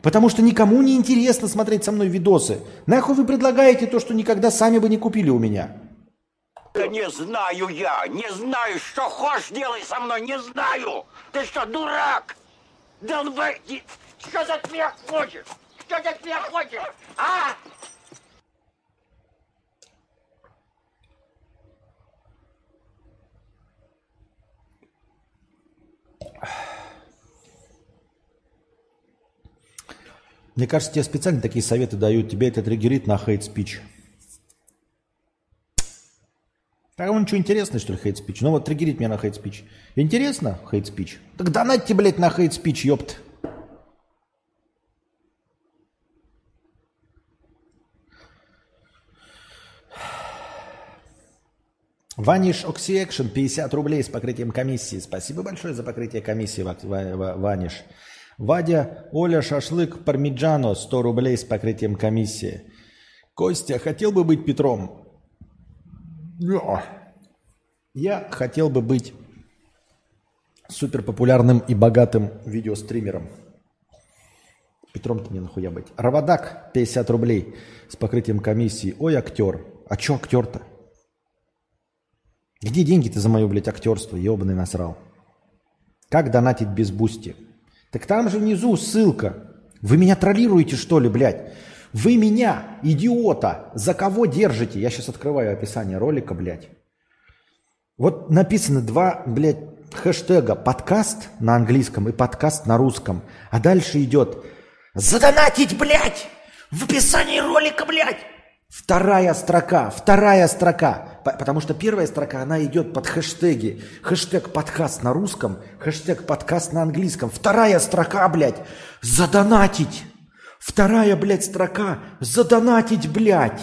A: Потому что никому не интересно смотреть со мной видосы. Нахуй вы предлагаете то, что никогда сами бы не купили у меня?
C: Не знаю я, не знаю, что хочешь делай со мной, не знаю. Ты что, дурак? Долбай, что от меня хочешь? Что от меня хочешь? А?
A: Мне кажется, тебе специально такие советы дают. Тебе это триггерит на hate speech. Так он что, интересный, что ли, hate speech? Ну вот триггерит меня на hate speech. Интересно hate speech? Так донатьте, блядь, на hate speech, ёпт. Vanish Oxi 50 рублей с покрытием комиссии. Спасибо большое за покрытие комиссии, Vanish. Вадя, Оля, шашлык, пармиджано, 100 рублей с покрытием комиссии. Костя, хотел бы быть Петром? Я хотел бы быть супер популярным и богатым видеостримером. Петром-то мне нахуя быть. Равадак, 50 рублей с покрытием комиссии. Ой, актер. А чё актер-то? Где деньги-то за мое, блядь, актерство? Ебаный насрал. Как донатить без Boosty? Так там же внизу ссылка. Вы меня троллируете, что ли, блядь? Вы меня, идиота, за кого держите? Я сейчас открываю описание ролика, блядь. Вот написано два, блядь, хэштега подкаст на английском и подкаст на русском. А дальше идет задонатить, блядь, в описании ролика, блядь. Вторая строка, вторая строка. Потому что первая строка, она идет под хэштеги. Хэштег подкаст на русском, хэштег подкаст на английском. Вторая строка, блядь, задонатить. Вторая, блядь, строка, задонатить, блядь.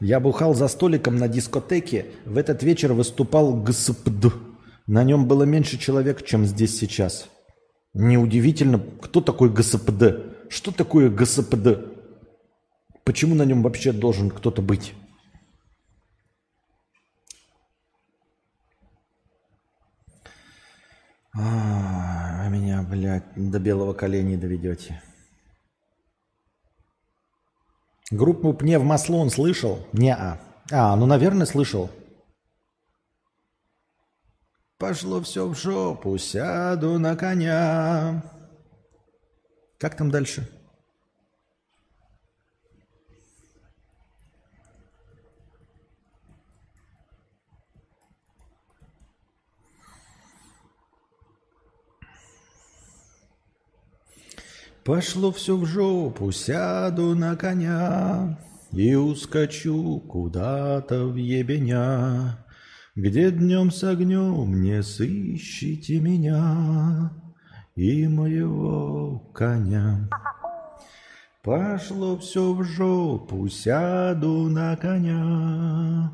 A: Я бухал за столиком на дискотеке. В этот вечер выступал ГСПД. На нем было меньше человек, чем здесь сейчас. Неудивительно, кто такой ГСПД? Что такое ГСПД? Почему на нем вообще должен кто-то быть? А, меня, блядь, до белого коленя доведете. Группу Пневмослон слышал? Не-а. А, ну, наверное, слышал. Пошло все в жопу, сяду на коня. Как там дальше? Пошло все в жопу, сяду на коня и ускочу куда-то в ебеня, где днем с огнем не сыщите меня и моего коня. Пошло все в жопу, сяду на коня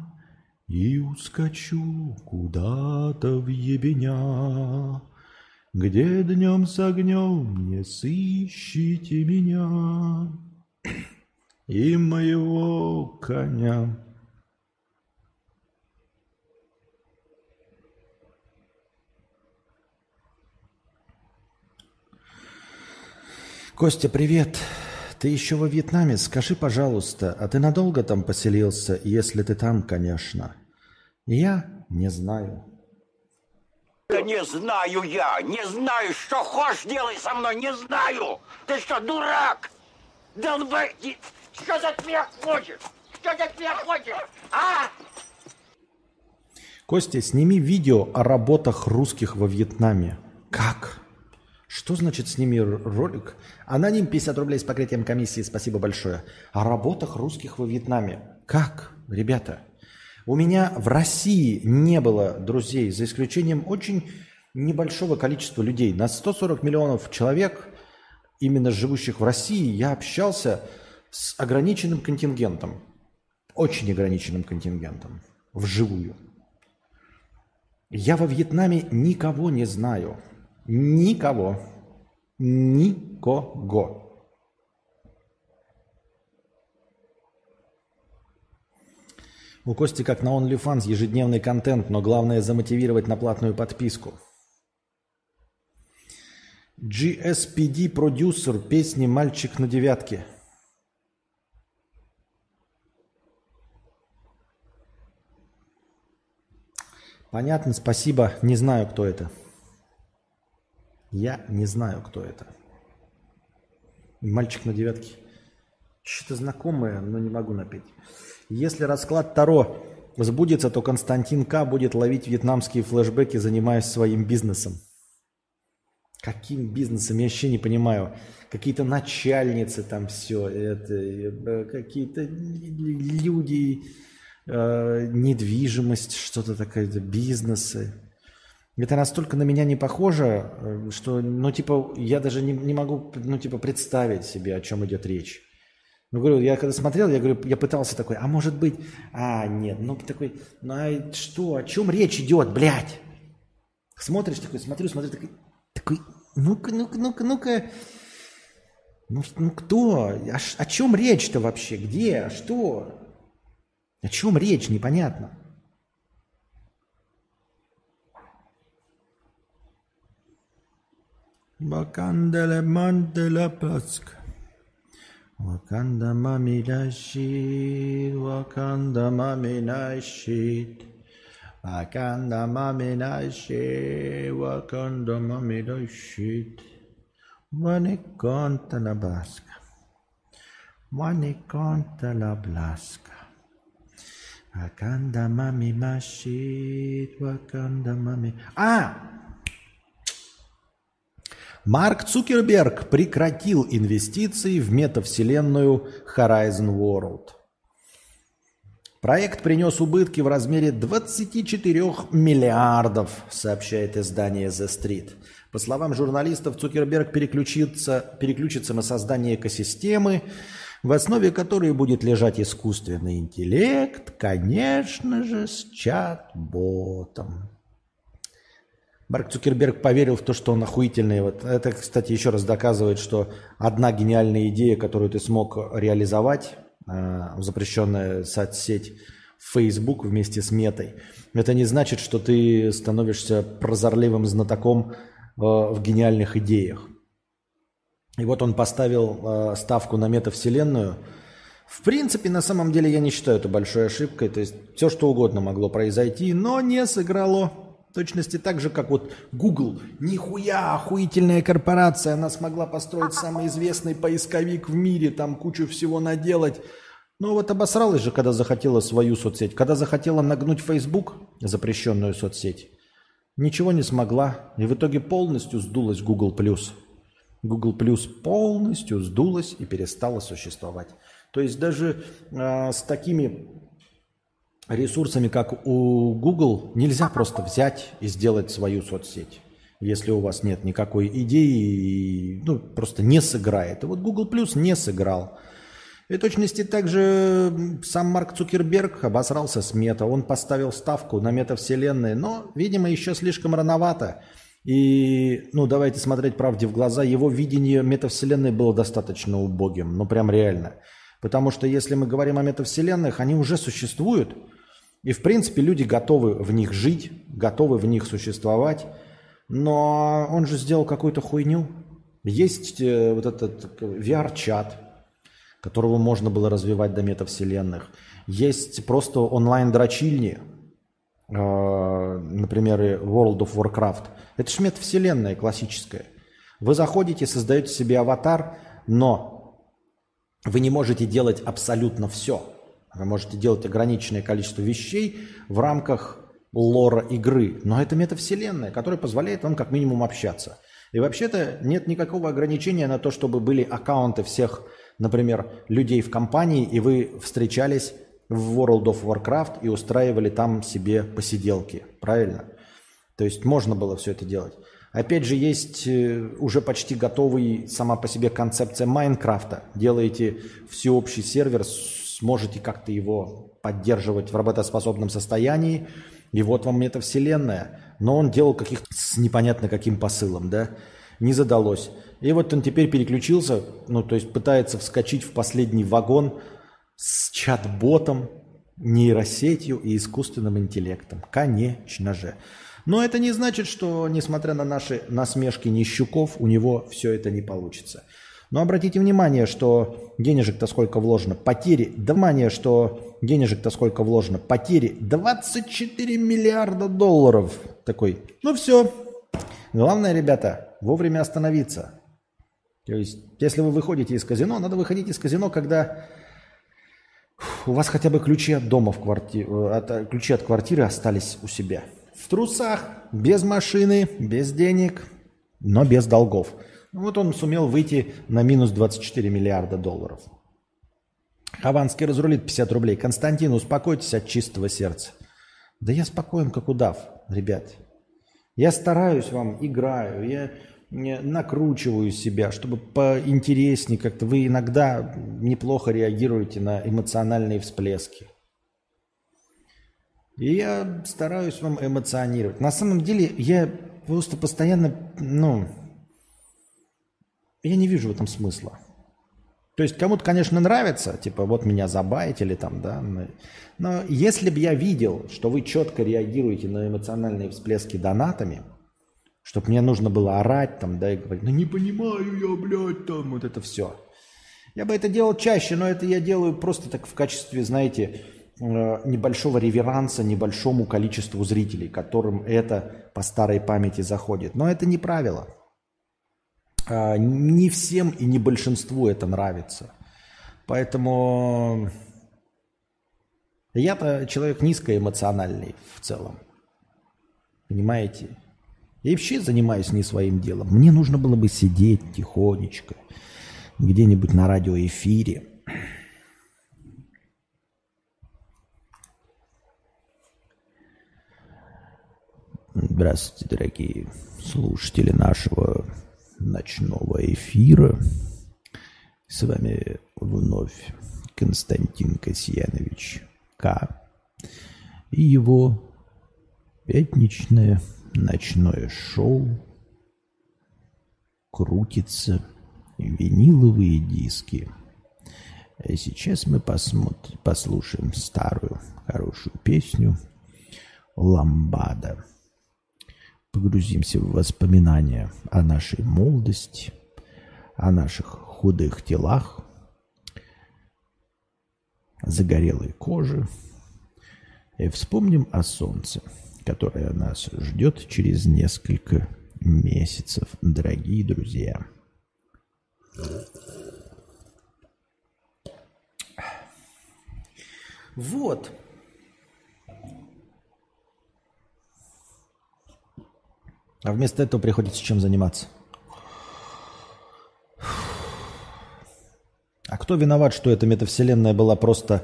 A: и ускочу куда-то в ебеня, где днем с огнем не сыщите меня и моего коня. Костя, привет. Ты еще во Вьетнаме? Скажи, пожалуйста, а ты надолго там поселился, если ты там, конечно? Я не знаю.
C: Да не знаю я, не знаю, что хочешь делай со мной, не знаю. Ты что, дурак? Долбай, что от меня хочешь? Что от меня хочешь? А?
A: Костя, сними видео о работах русских во Вьетнаме. Как? Что значит сними ролик? Аноним 50 рублей с покрытием комиссии, спасибо большое. О работах русских во Вьетнаме. Как, ребята? У меня в России не было друзей, за исключением очень небольшого количества людей. На 140 миллионов человек, именно живущих в России, я общался с ограниченным контингентом. Очень ограниченным контингентом. Вживую. Я во Вьетнаме никого не знаю. Никого. Никого. У Кости как на OnlyFans ежедневный контент, но главное замотивировать на платную подписку. GSPD продюсер песни «Мальчик на девятке». Понятно, спасибо. Не знаю, кто это. Я не знаю, кто это. Мальчик на девятке. Что-то знакомое, но не могу напеть. Если расклад Таро сбудется, то Константин К. будет ловить вьетнамские флешбеки, занимаясь своим бизнесом. Каким бизнесом? Я вообще не понимаю. Какие-то начальницы там все, это, э, какие-то люди, э, недвижимость, что-то такое, бизнесы. Это настолько на меня не похоже, э, что, ну, типа, я даже не, не могу, ну, типа, представить себе, о чем идет речь. Ну, говорю, я когда смотрел, я говорю, я пытался такой, а может быть, а, нет, ну, такой, ну, а что, о чем речь идет, блядь? Смотришь такой, смотрю, смотрю, такой, такой ну-ка, ну-ка, ну-ка, ну-ка, ну, ну кто? О, о чем речь-то вообще? Где? Что? О чем речь? Непонятно. Wakandele mandela plask. Wakanda mami nashid. Wakanda mami nashid. Wakanda mami nashid. Wakanda mami nashid. Wanikanta la blaska. Wanikanta la blaska. Wakanda mami mashit. Wakanda mami. Ah! Марк Цукерберг прекратил инвестиции в метавселенную Horizon World. Проект принес убытки в размере 24 миллиардов, сообщает издание The Street. По словам журналистов, Цукерберг переключится, переключится на создание экосистемы, в основе которой будет лежать искусственный интеллект, конечно же, с чат-ботом. Марк Цукерберг поверил в то, что он охуительный. Вот это, кстати, еще раз доказывает, что одна гениальная идея, которую ты смог реализовать, э, запрещенная соцсеть Facebook вместе с метой, это не значит, что ты становишься прозорливым знатоком э, в гениальных идеях. И вот он поставил э, ставку на метавселенную. В принципе, на самом деле я не считаю это большой ошибкой. То есть все, что угодно могло произойти, но не сыграло точности так же, как вот Google. Нихуя, охуительная корпорация. Она смогла построить самый известный поисковик в мире, там кучу всего наделать. Но вот обосралась же, когда захотела свою соцсеть. Когда захотела нагнуть Facebook, запрещенную соцсеть, ничего не смогла. И в итоге полностью сдулась Google+. Google Plus полностью сдулась и перестала существовать. То есть даже э, с такими ресурсами, как у Google, нельзя просто взять и сделать свою соцсеть. Если у вас нет никакой идеи, ну, просто не сыграет. И вот Google Plus не сыграл. И точности также сам Марк Цукерберг обосрался с мета. Он поставил ставку на метавселенные, но, видимо, еще слишком рановато. И, ну, давайте смотреть правде в глаза, его видение метавселенной было достаточно убогим, ну, прям реально. Потому что если мы говорим о метавселенных, они уже существуют – и, в принципе, люди готовы в них жить, готовы в них существовать. Но он же сделал какую-то хуйню. Есть э, вот этот VR-чат, которого можно было развивать до метавселенных. Есть просто онлайн-дрочильни, э, например, World of Warcraft. Это же метавселенная классическая. Вы заходите, создаете себе аватар, но вы не можете делать абсолютно все – вы можете делать ограниченное количество вещей в рамках лора игры, но это метавселенная, которая позволяет вам как минимум общаться. И вообще-то нет никакого ограничения на то, чтобы были аккаунты всех, например, людей в компании, и вы встречались в World of Warcraft и устраивали там себе посиделки. Правильно? То есть можно было все это делать. Опять же, есть э, уже почти готовый сама по себе концепция Майнкрафта. Делаете всеобщий сервер сможете как-то его поддерживать в работоспособном состоянии. И вот вам эта вселенная. Но он делал каких-то с непонятно каким посылом, да? Не задалось. И вот он теперь переключился, ну, то есть пытается вскочить в последний вагон с чат-ботом, нейросетью и искусственным интеллектом. Конечно же. Но это не значит, что, несмотря на наши насмешки нищуков, у него все это не получится. Но обратите внимание, что денежек-то сколько вложено. Потери. Внимание, что денежек-то сколько вложено. Потери. 24 миллиарда долларов. Такой. Ну все. Главное, ребята, вовремя остановиться. То есть, если вы выходите из казино, надо выходить из казино, когда у вас хотя бы ключи от дома в квартиру, от, ключи от квартиры остались у себя. В трусах, без машины, без денег, но без долгов. Вот он сумел выйти на минус 24 миллиарда долларов. Хованский разрулит 50 рублей. Константин, успокойтесь от чистого сердца. Да я спокоен, как удав, ребят. Я стараюсь вам, играю, я накручиваю себя, чтобы поинтереснее как-то. Вы иногда неплохо реагируете на эмоциональные всплески. И я стараюсь вам эмоционировать. На самом деле я просто постоянно, ну, я не вижу в этом смысла. То есть кому-то, конечно, нравится, типа, вот меня забайтили там, да. Но если бы я видел, что вы четко реагируете на эмоциональные всплески донатами, чтобы мне нужно было орать там, да, и говорить, ну не понимаю я, блядь, там, вот это все. Я бы это делал чаще, но это я делаю просто так в качестве, знаете, э, небольшого реверанса небольшому количеству зрителей, которым это по старой памяти заходит. Но это не правило. А, не всем и не большинству это нравится. Поэтому я-то человек низкоэмоциональный в целом. Понимаете? Я вообще занимаюсь не своим делом. Мне нужно было бы сидеть тихонечко где-нибудь на радиоэфире. Здравствуйте, дорогие слушатели нашего ночного эфира. С вами вновь Константин Касьянович К. и его пятничное ночное шоу крутится виниловые диски. А сейчас мы посмотрим, послушаем старую хорошую песню «Ламбада». Погрузимся в воспоминания о нашей молодости, о наших худых телах, загорелой коже и вспомним о солнце, которое нас ждет через несколько месяцев, дорогие друзья. Вот. А вместо этого приходится чем заниматься? А кто виноват, что эта метавселенная была просто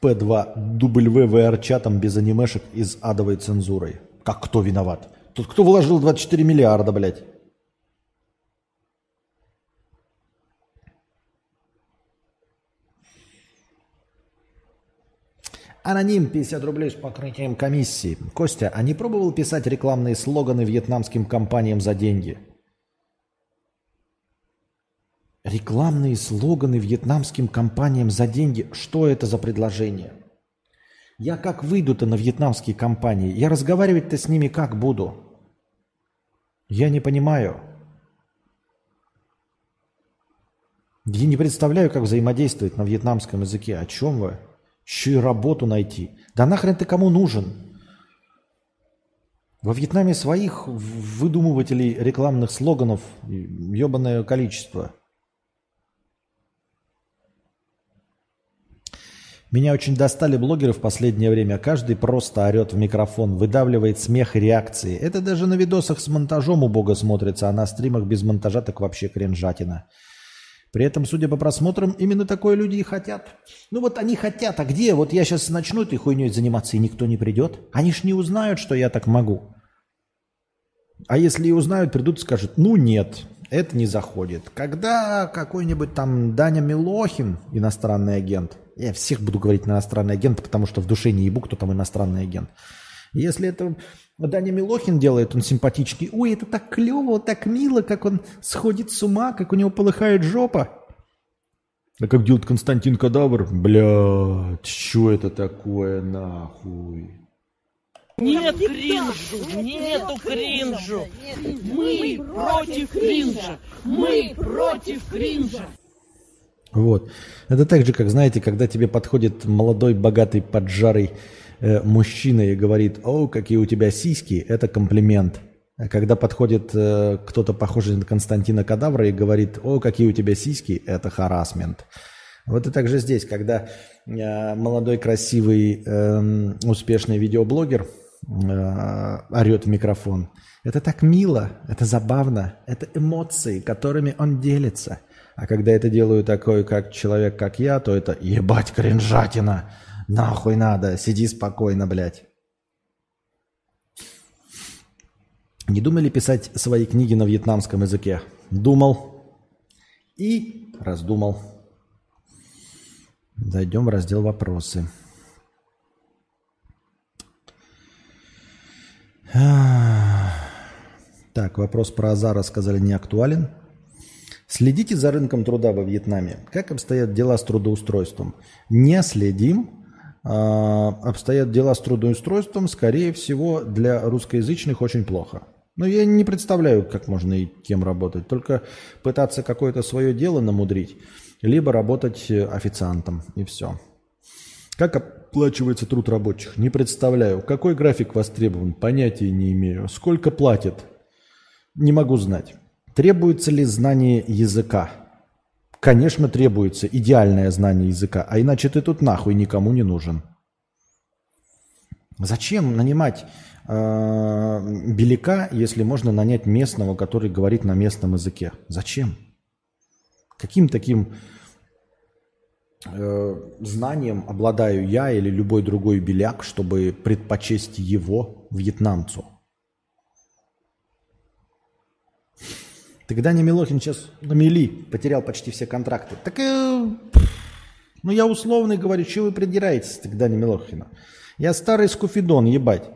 A: P2 WVR чатом без анимешек и с адовой цензурой? Как кто виноват? Тут кто вложил 24 миллиарда, блядь? Аноним 50 рублей с покрытием комиссии. Костя, а не пробовал писать рекламные слоганы вьетнамским компаниям за деньги? Рекламные слоганы вьетнамским компаниям за деньги. Что это за предложение? Я как выйду-то на вьетнамские компании? Я разговаривать-то с ними как буду? Я не понимаю. Я не представляю, как взаимодействовать на вьетнамском языке. О чем вы? Еще и работу найти. Да нахрен ты кому нужен? Во Вьетнаме своих выдумывателей рекламных слоганов ебаное количество. Меня очень достали блогеры в последнее время. Каждый просто орет в микрофон, выдавливает смех и реакции. Это даже на видосах с монтажом убого смотрится, а на стримах без монтажа так вообще кринжатина. При этом, судя по просмотрам, именно такое люди и хотят. Ну вот они хотят, а где? Вот я сейчас начну этой хуйней заниматься, и никто не придет. Они ж не узнают, что я так могу. А если и узнают, придут и скажут, ну нет, это не заходит. Когда какой-нибудь там Даня Милохин, иностранный агент, я всех буду говорить на иностранный агент, потому что в душе не ебу, кто там иностранный агент. Если это Даня Милохин делает, он симпатичный. Ой, это так клево, так мило, как он сходит с ума, как у него полыхает жопа. А как делает Константин Кадавр? Блядь, что это такое нахуй?
D: Нет кринжу, нету кринжу. Мы против кринжа. Мы против кринжа.
A: Вот. Это так же, как, знаете, когда тебе подходит молодой, богатый, поджарый э, мужчина и говорит, о, какие у тебя сиськи, это комплимент. А когда подходит э, кто-то похожий на Константина Кадавра и говорит, о, какие у тебя сиськи, это харасмент. Вот и также здесь, когда э, молодой, красивый, э, успешный видеоблогер э, орет в микрофон, это так мило, это забавно, это эмоции, которыми он делится. А когда это делаю такой, как человек, как я, то это ебать кринжатина. Нахуй надо, сиди спокойно, блядь. Не думали писать свои книги на вьетнамском языке? Думал и раздумал. Зайдем в раздел «Вопросы». Так, вопрос про Азара сказали не актуален. Следите за рынком труда во Вьетнаме. Как обстоят дела с трудоустройством? Не следим, обстоят дела с трудоустройством, скорее всего, для русскоязычных очень плохо. Но я не представляю, как можно и кем работать. Только пытаться какое-то свое дело намудрить, либо работать э, официантом, и все. Как оплачивается труд рабочих? Не представляю. Какой график востребован? Понятия не имею. Сколько платят? Не могу знать. Требуется ли знание языка? Конечно, требуется идеальное знание языка, а иначе ты тут нахуй никому не нужен. Зачем нанимать э, беляка, если можно нанять местного, который говорит на местном языке? Зачем? Каким таким э, знанием обладаю я или любой другой беляк, чтобы предпочесть его вьетнамцу? Тогда не Милохин сейчас на мели потерял почти все контракты. Так э, Ну, я условный говорю, что вы придираетесь к Дане Милохину? Я старый скуфидон, ебать.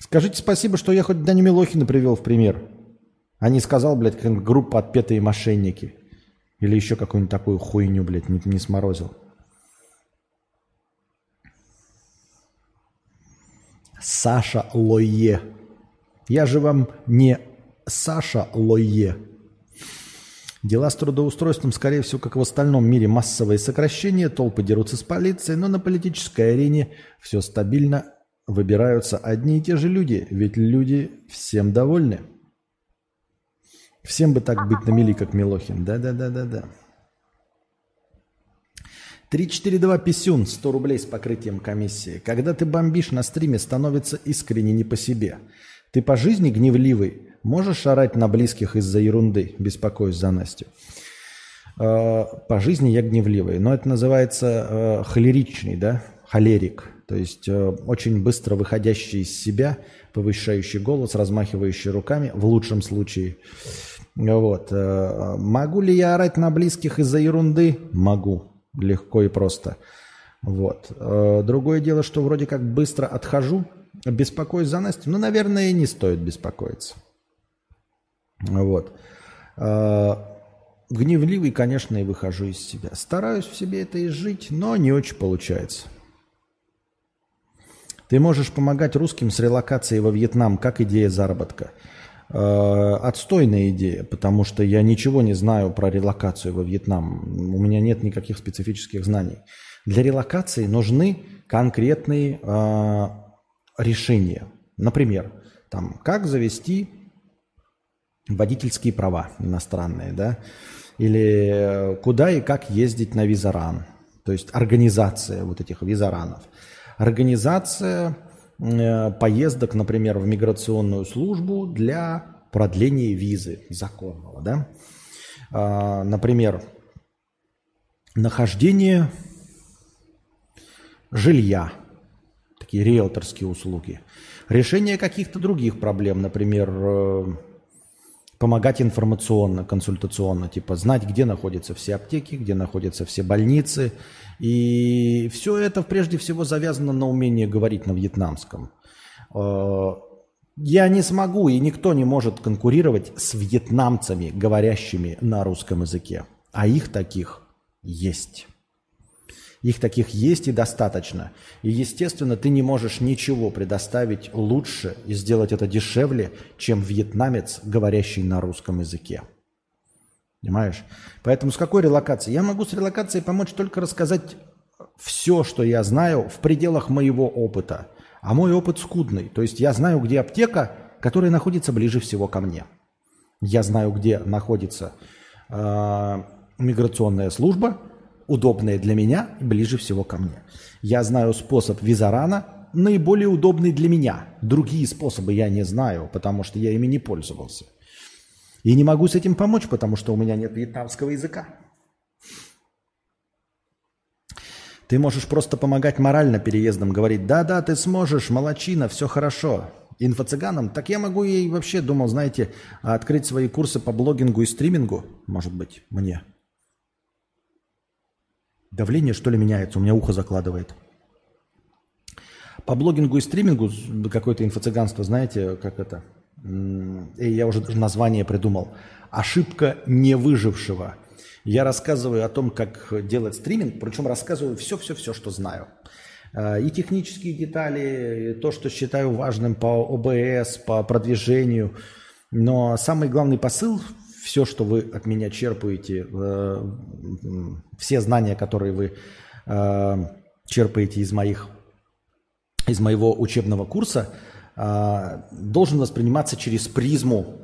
A: Скажите спасибо, что я хоть Дани Милохина привел в пример. А не сказал, блядь, как группа отпетые мошенники. Или еще какую-нибудь такую хуйню, блядь, не, не сморозил. Саша Лое. Я же вам не Саша Лое. Дела с трудоустройством, скорее всего, как в остальном мире, массовые сокращения, толпы дерутся с полицией, но на политической арене все стабильно, выбираются одни и те же люди, ведь люди всем довольны. Всем бы так быть на мели, как Милохин. Да-да-да-да-да. 342 писюн, 100 рублей с покрытием комиссии. Когда ты бомбишь на стриме, становится искренне не по себе. Ты по жизни гневливый, можешь орать на близких из-за ерунды, беспокоюсь за Настю. Э, по жизни я гневливый, но это называется э, холеричный, да, холерик. То есть э, очень быстро выходящий из себя, повышающий голос, размахивающий руками, в лучшем случае. Вот. Могу ли я орать на близких из-за ерунды? Могу легко и просто. Вот. Другое дело, что вроде как быстро отхожу, беспокоюсь за Настю. Ну, наверное, не стоит беспокоиться. Вот. Э, гневливый, конечно, и выхожу из себя. Стараюсь в себе это изжить, но не очень получается. Ты можешь помогать русским с релокацией во Вьетнам как идея заработка – Э, отстойная идея, потому что я ничего не знаю про релокацию во Вьетнам. У меня нет никаких специфических знаний. Для релокации нужны конкретные э, решения. Например, там, как завести водительские права иностранные, да, или э, куда и как ездить на визаран, то есть организация вот этих визаранов. Организация Э, поездок, например, в миграционную службу для продления визы законного. Да? А, например, нахождение жилья, такие риэлторские услуги, решение каких-то других проблем, например, э, помогать информационно, консультационно, типа знать, где находятся все аптеки, где находятся все больницы. И все это прежде всего завязано на умении говорить на вьетнамском. Э, я не смогу, и никто не может конкурировать с вьетнамцами, говорящими на русском языке. А их таких есть. Их таких есть и достаточно. И, естественно, ты не можешь ничего предоставить лучше и сделать это дешевле, чем вьетнамец, говорящий на русском языке. Понимаешь? Поэтому с какой релокацией? Я могу с релокацией помочь только рассказать все, что я знаю в пределах моего опыта. А мой опыт скудный. То есть я знаю, где аптека, которая находится ближе всего ко мне. Я знаю, где находится э, миграционная служба, удобное для меня ближе всего ко мне. Я знаю способ визарана, наиболее удобный для меня. Другие способы я не знаю, потому что я ими не пользовался. И не могу с этим помочь, потому что у меня нет вьетнамского языка. Ты можешь просто помогать морально переездам, говорить, да-да, ты сможешь, молочина, все хорошо. Инфо-цыганам, так я могу ей вообще, думал, знаете, открыть свои курсы по блогингу и стримингу, может быть, мне. Давление, что ли, меняется? У меня ухо закладывает. По блогингу и стримингу какое-то инфо-цыганство, знаете, как это? Я уже даже название придумал. Ошибка невыжившего. Я рассказываю о том, как делать стриминг, причем рассказываю все-все-все, что знаю. А, и технические детали, и то, что считаю важным по ОБС, по продвижению. Но самый главный посыл все, что вы от меня черпаете, э, все знания, которые вы э, черпаете из моих, из моего учебного курса, э, должен восприниматься через призму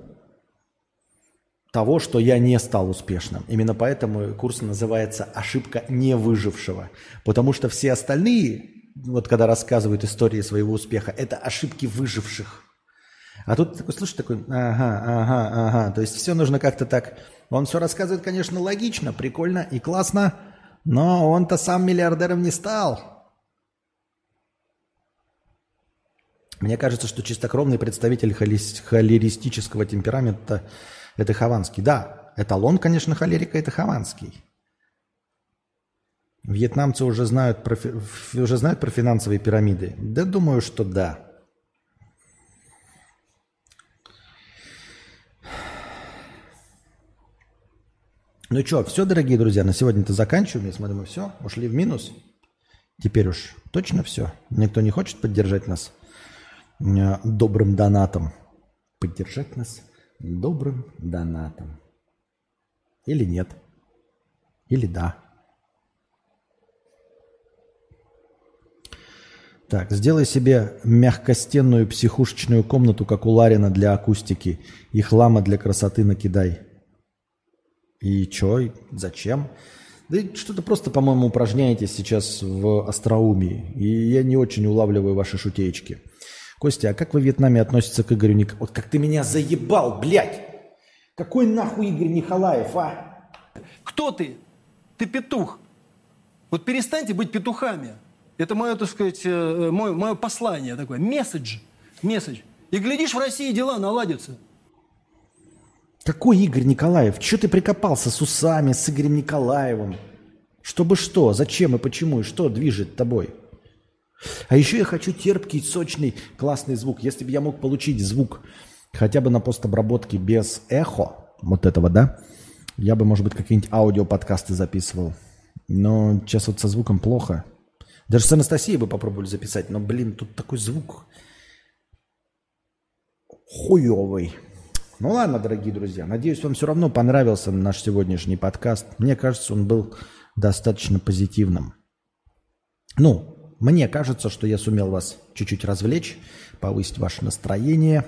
A: того, что я не стал успешным. Именно поэтому курс называется «Ошибка невыжившего». Потому что все остальные, вот когда рассказывают истории своего успеха, это ошибки выживших. А тут такой, слушай, такой, ага, ага, ага. То есть все нужно как-то так... Он все рассказывает, конечно, логично, прикольно и классно, но он-то сам миллиардером не стал. Мне кажется, что чистокровный представитель холеристического темперамента – это Хованский. Да, эталон, конечно, холерика – это Хованский. Вьетнамцы уже знают, про, уже знают про финансовые пирамиды? Да думаю, что да. Ну что, все, дорогие друзья, на сегодня-то заканчиваем. Я смотрю, мы все, ушли в минус. Теперь уж точно все. Никто не хочет поддержать нас э, добрым донатом. Поддержать нас добрым донатом. Или нет. Или да. Так, сделай себе мягкостенную психушечную комнату, как у Ларина для акустики, и хлама для красоты накидай. И чё? Зачем? Да что-то просто, по-моему, упражняетесь сейчас в остроумии. И я не очень улавливаю ваши шутеечки. Костя, а как вы в Вьетнаме относитесь к Игорю Ник... Вот как ты меня заебал, блядь! Какой нахуй Игорь Николаев, а?
E: Кто ты? Ты петух. Вот перестаньте быть петухами. Это мое, так сказать, э, мое, мое послание такое. Месседж. Месседж. И глядишь, в России дела наладятся.
A: Какой Игорь Николаев? Че ты прикопался с усами, с Игорем Николаевым? Чтобы что? Зачем и почему? И что движет тобой? А еще я хочу терпкий, сочный, классный звук. Если бы я мог получить звук хотя бы на постобработке без эхо, вот этого, да, я бы, может быть, какие-нибудь аудиоподкасты записывал. Но сейчас вот со звуком плохо. Даже с Анастасией бы попробовали записать, но, блин, тут такой звук хуевый. Ну ладно, дорогие друзья, надеюсь, вам все равно понравился наш сегодняшний подкаст. Мне кажется, он был достаточно позитивным. Ну, мне кажется, что я сумел вас чуть-чуть развлечь, повысить ваше настроение.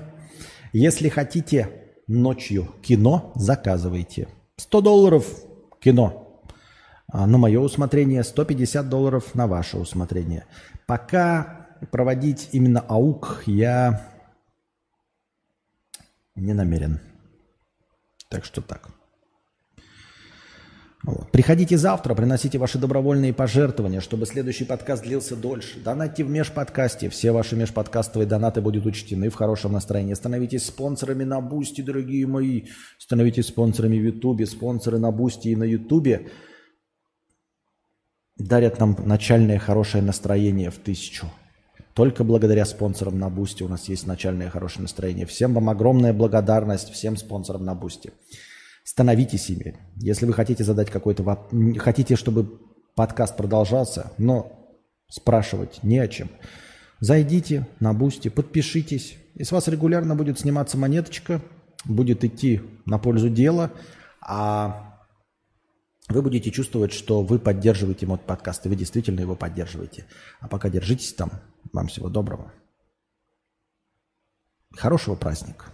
A: Если хотите ночью кино, заказывайте. 100 долларов кино. А на мое усмотрение, 150 долларов на ваше усмотрение. Пока проводить именно АУК я не намерен. Так что так. Вот. Приходите завтра, приносите ваши добровольные пожертвования, чтобы следующий подкаст длился дольше. Донатьте в межподкасте. Все ваши межподкастовые донаты будут учтены в хорошем настроении. Становитесь спонсорами на Boosty, дорогие мои. Становитесь спонсорами в Ютубе. Спонсоры на Бусти и на Ютубе дарят нам начальное хорошее настроение в тысячу. Только благодаря спонсорам на Бусти у нас есть начальное хорошее настроение. Всем вам огромная благодарность, всем спонсорам на Бусти. Становитесь ими. Если вы хотите задать какой-то воп- н- хотите, чтобы подкаст продолжался, но спрашивать не о чем. Зайдите на Бусти, подпишитесь, и с вас регулярно будет сниматься монеточка, будет идти на пользу дела, а вы будете чувствовать, что вы поддерживаете мой подкаст, и вы действительно его поддерживаете. А пока держитесь там. Вам всего доброго. Хорошего праздника.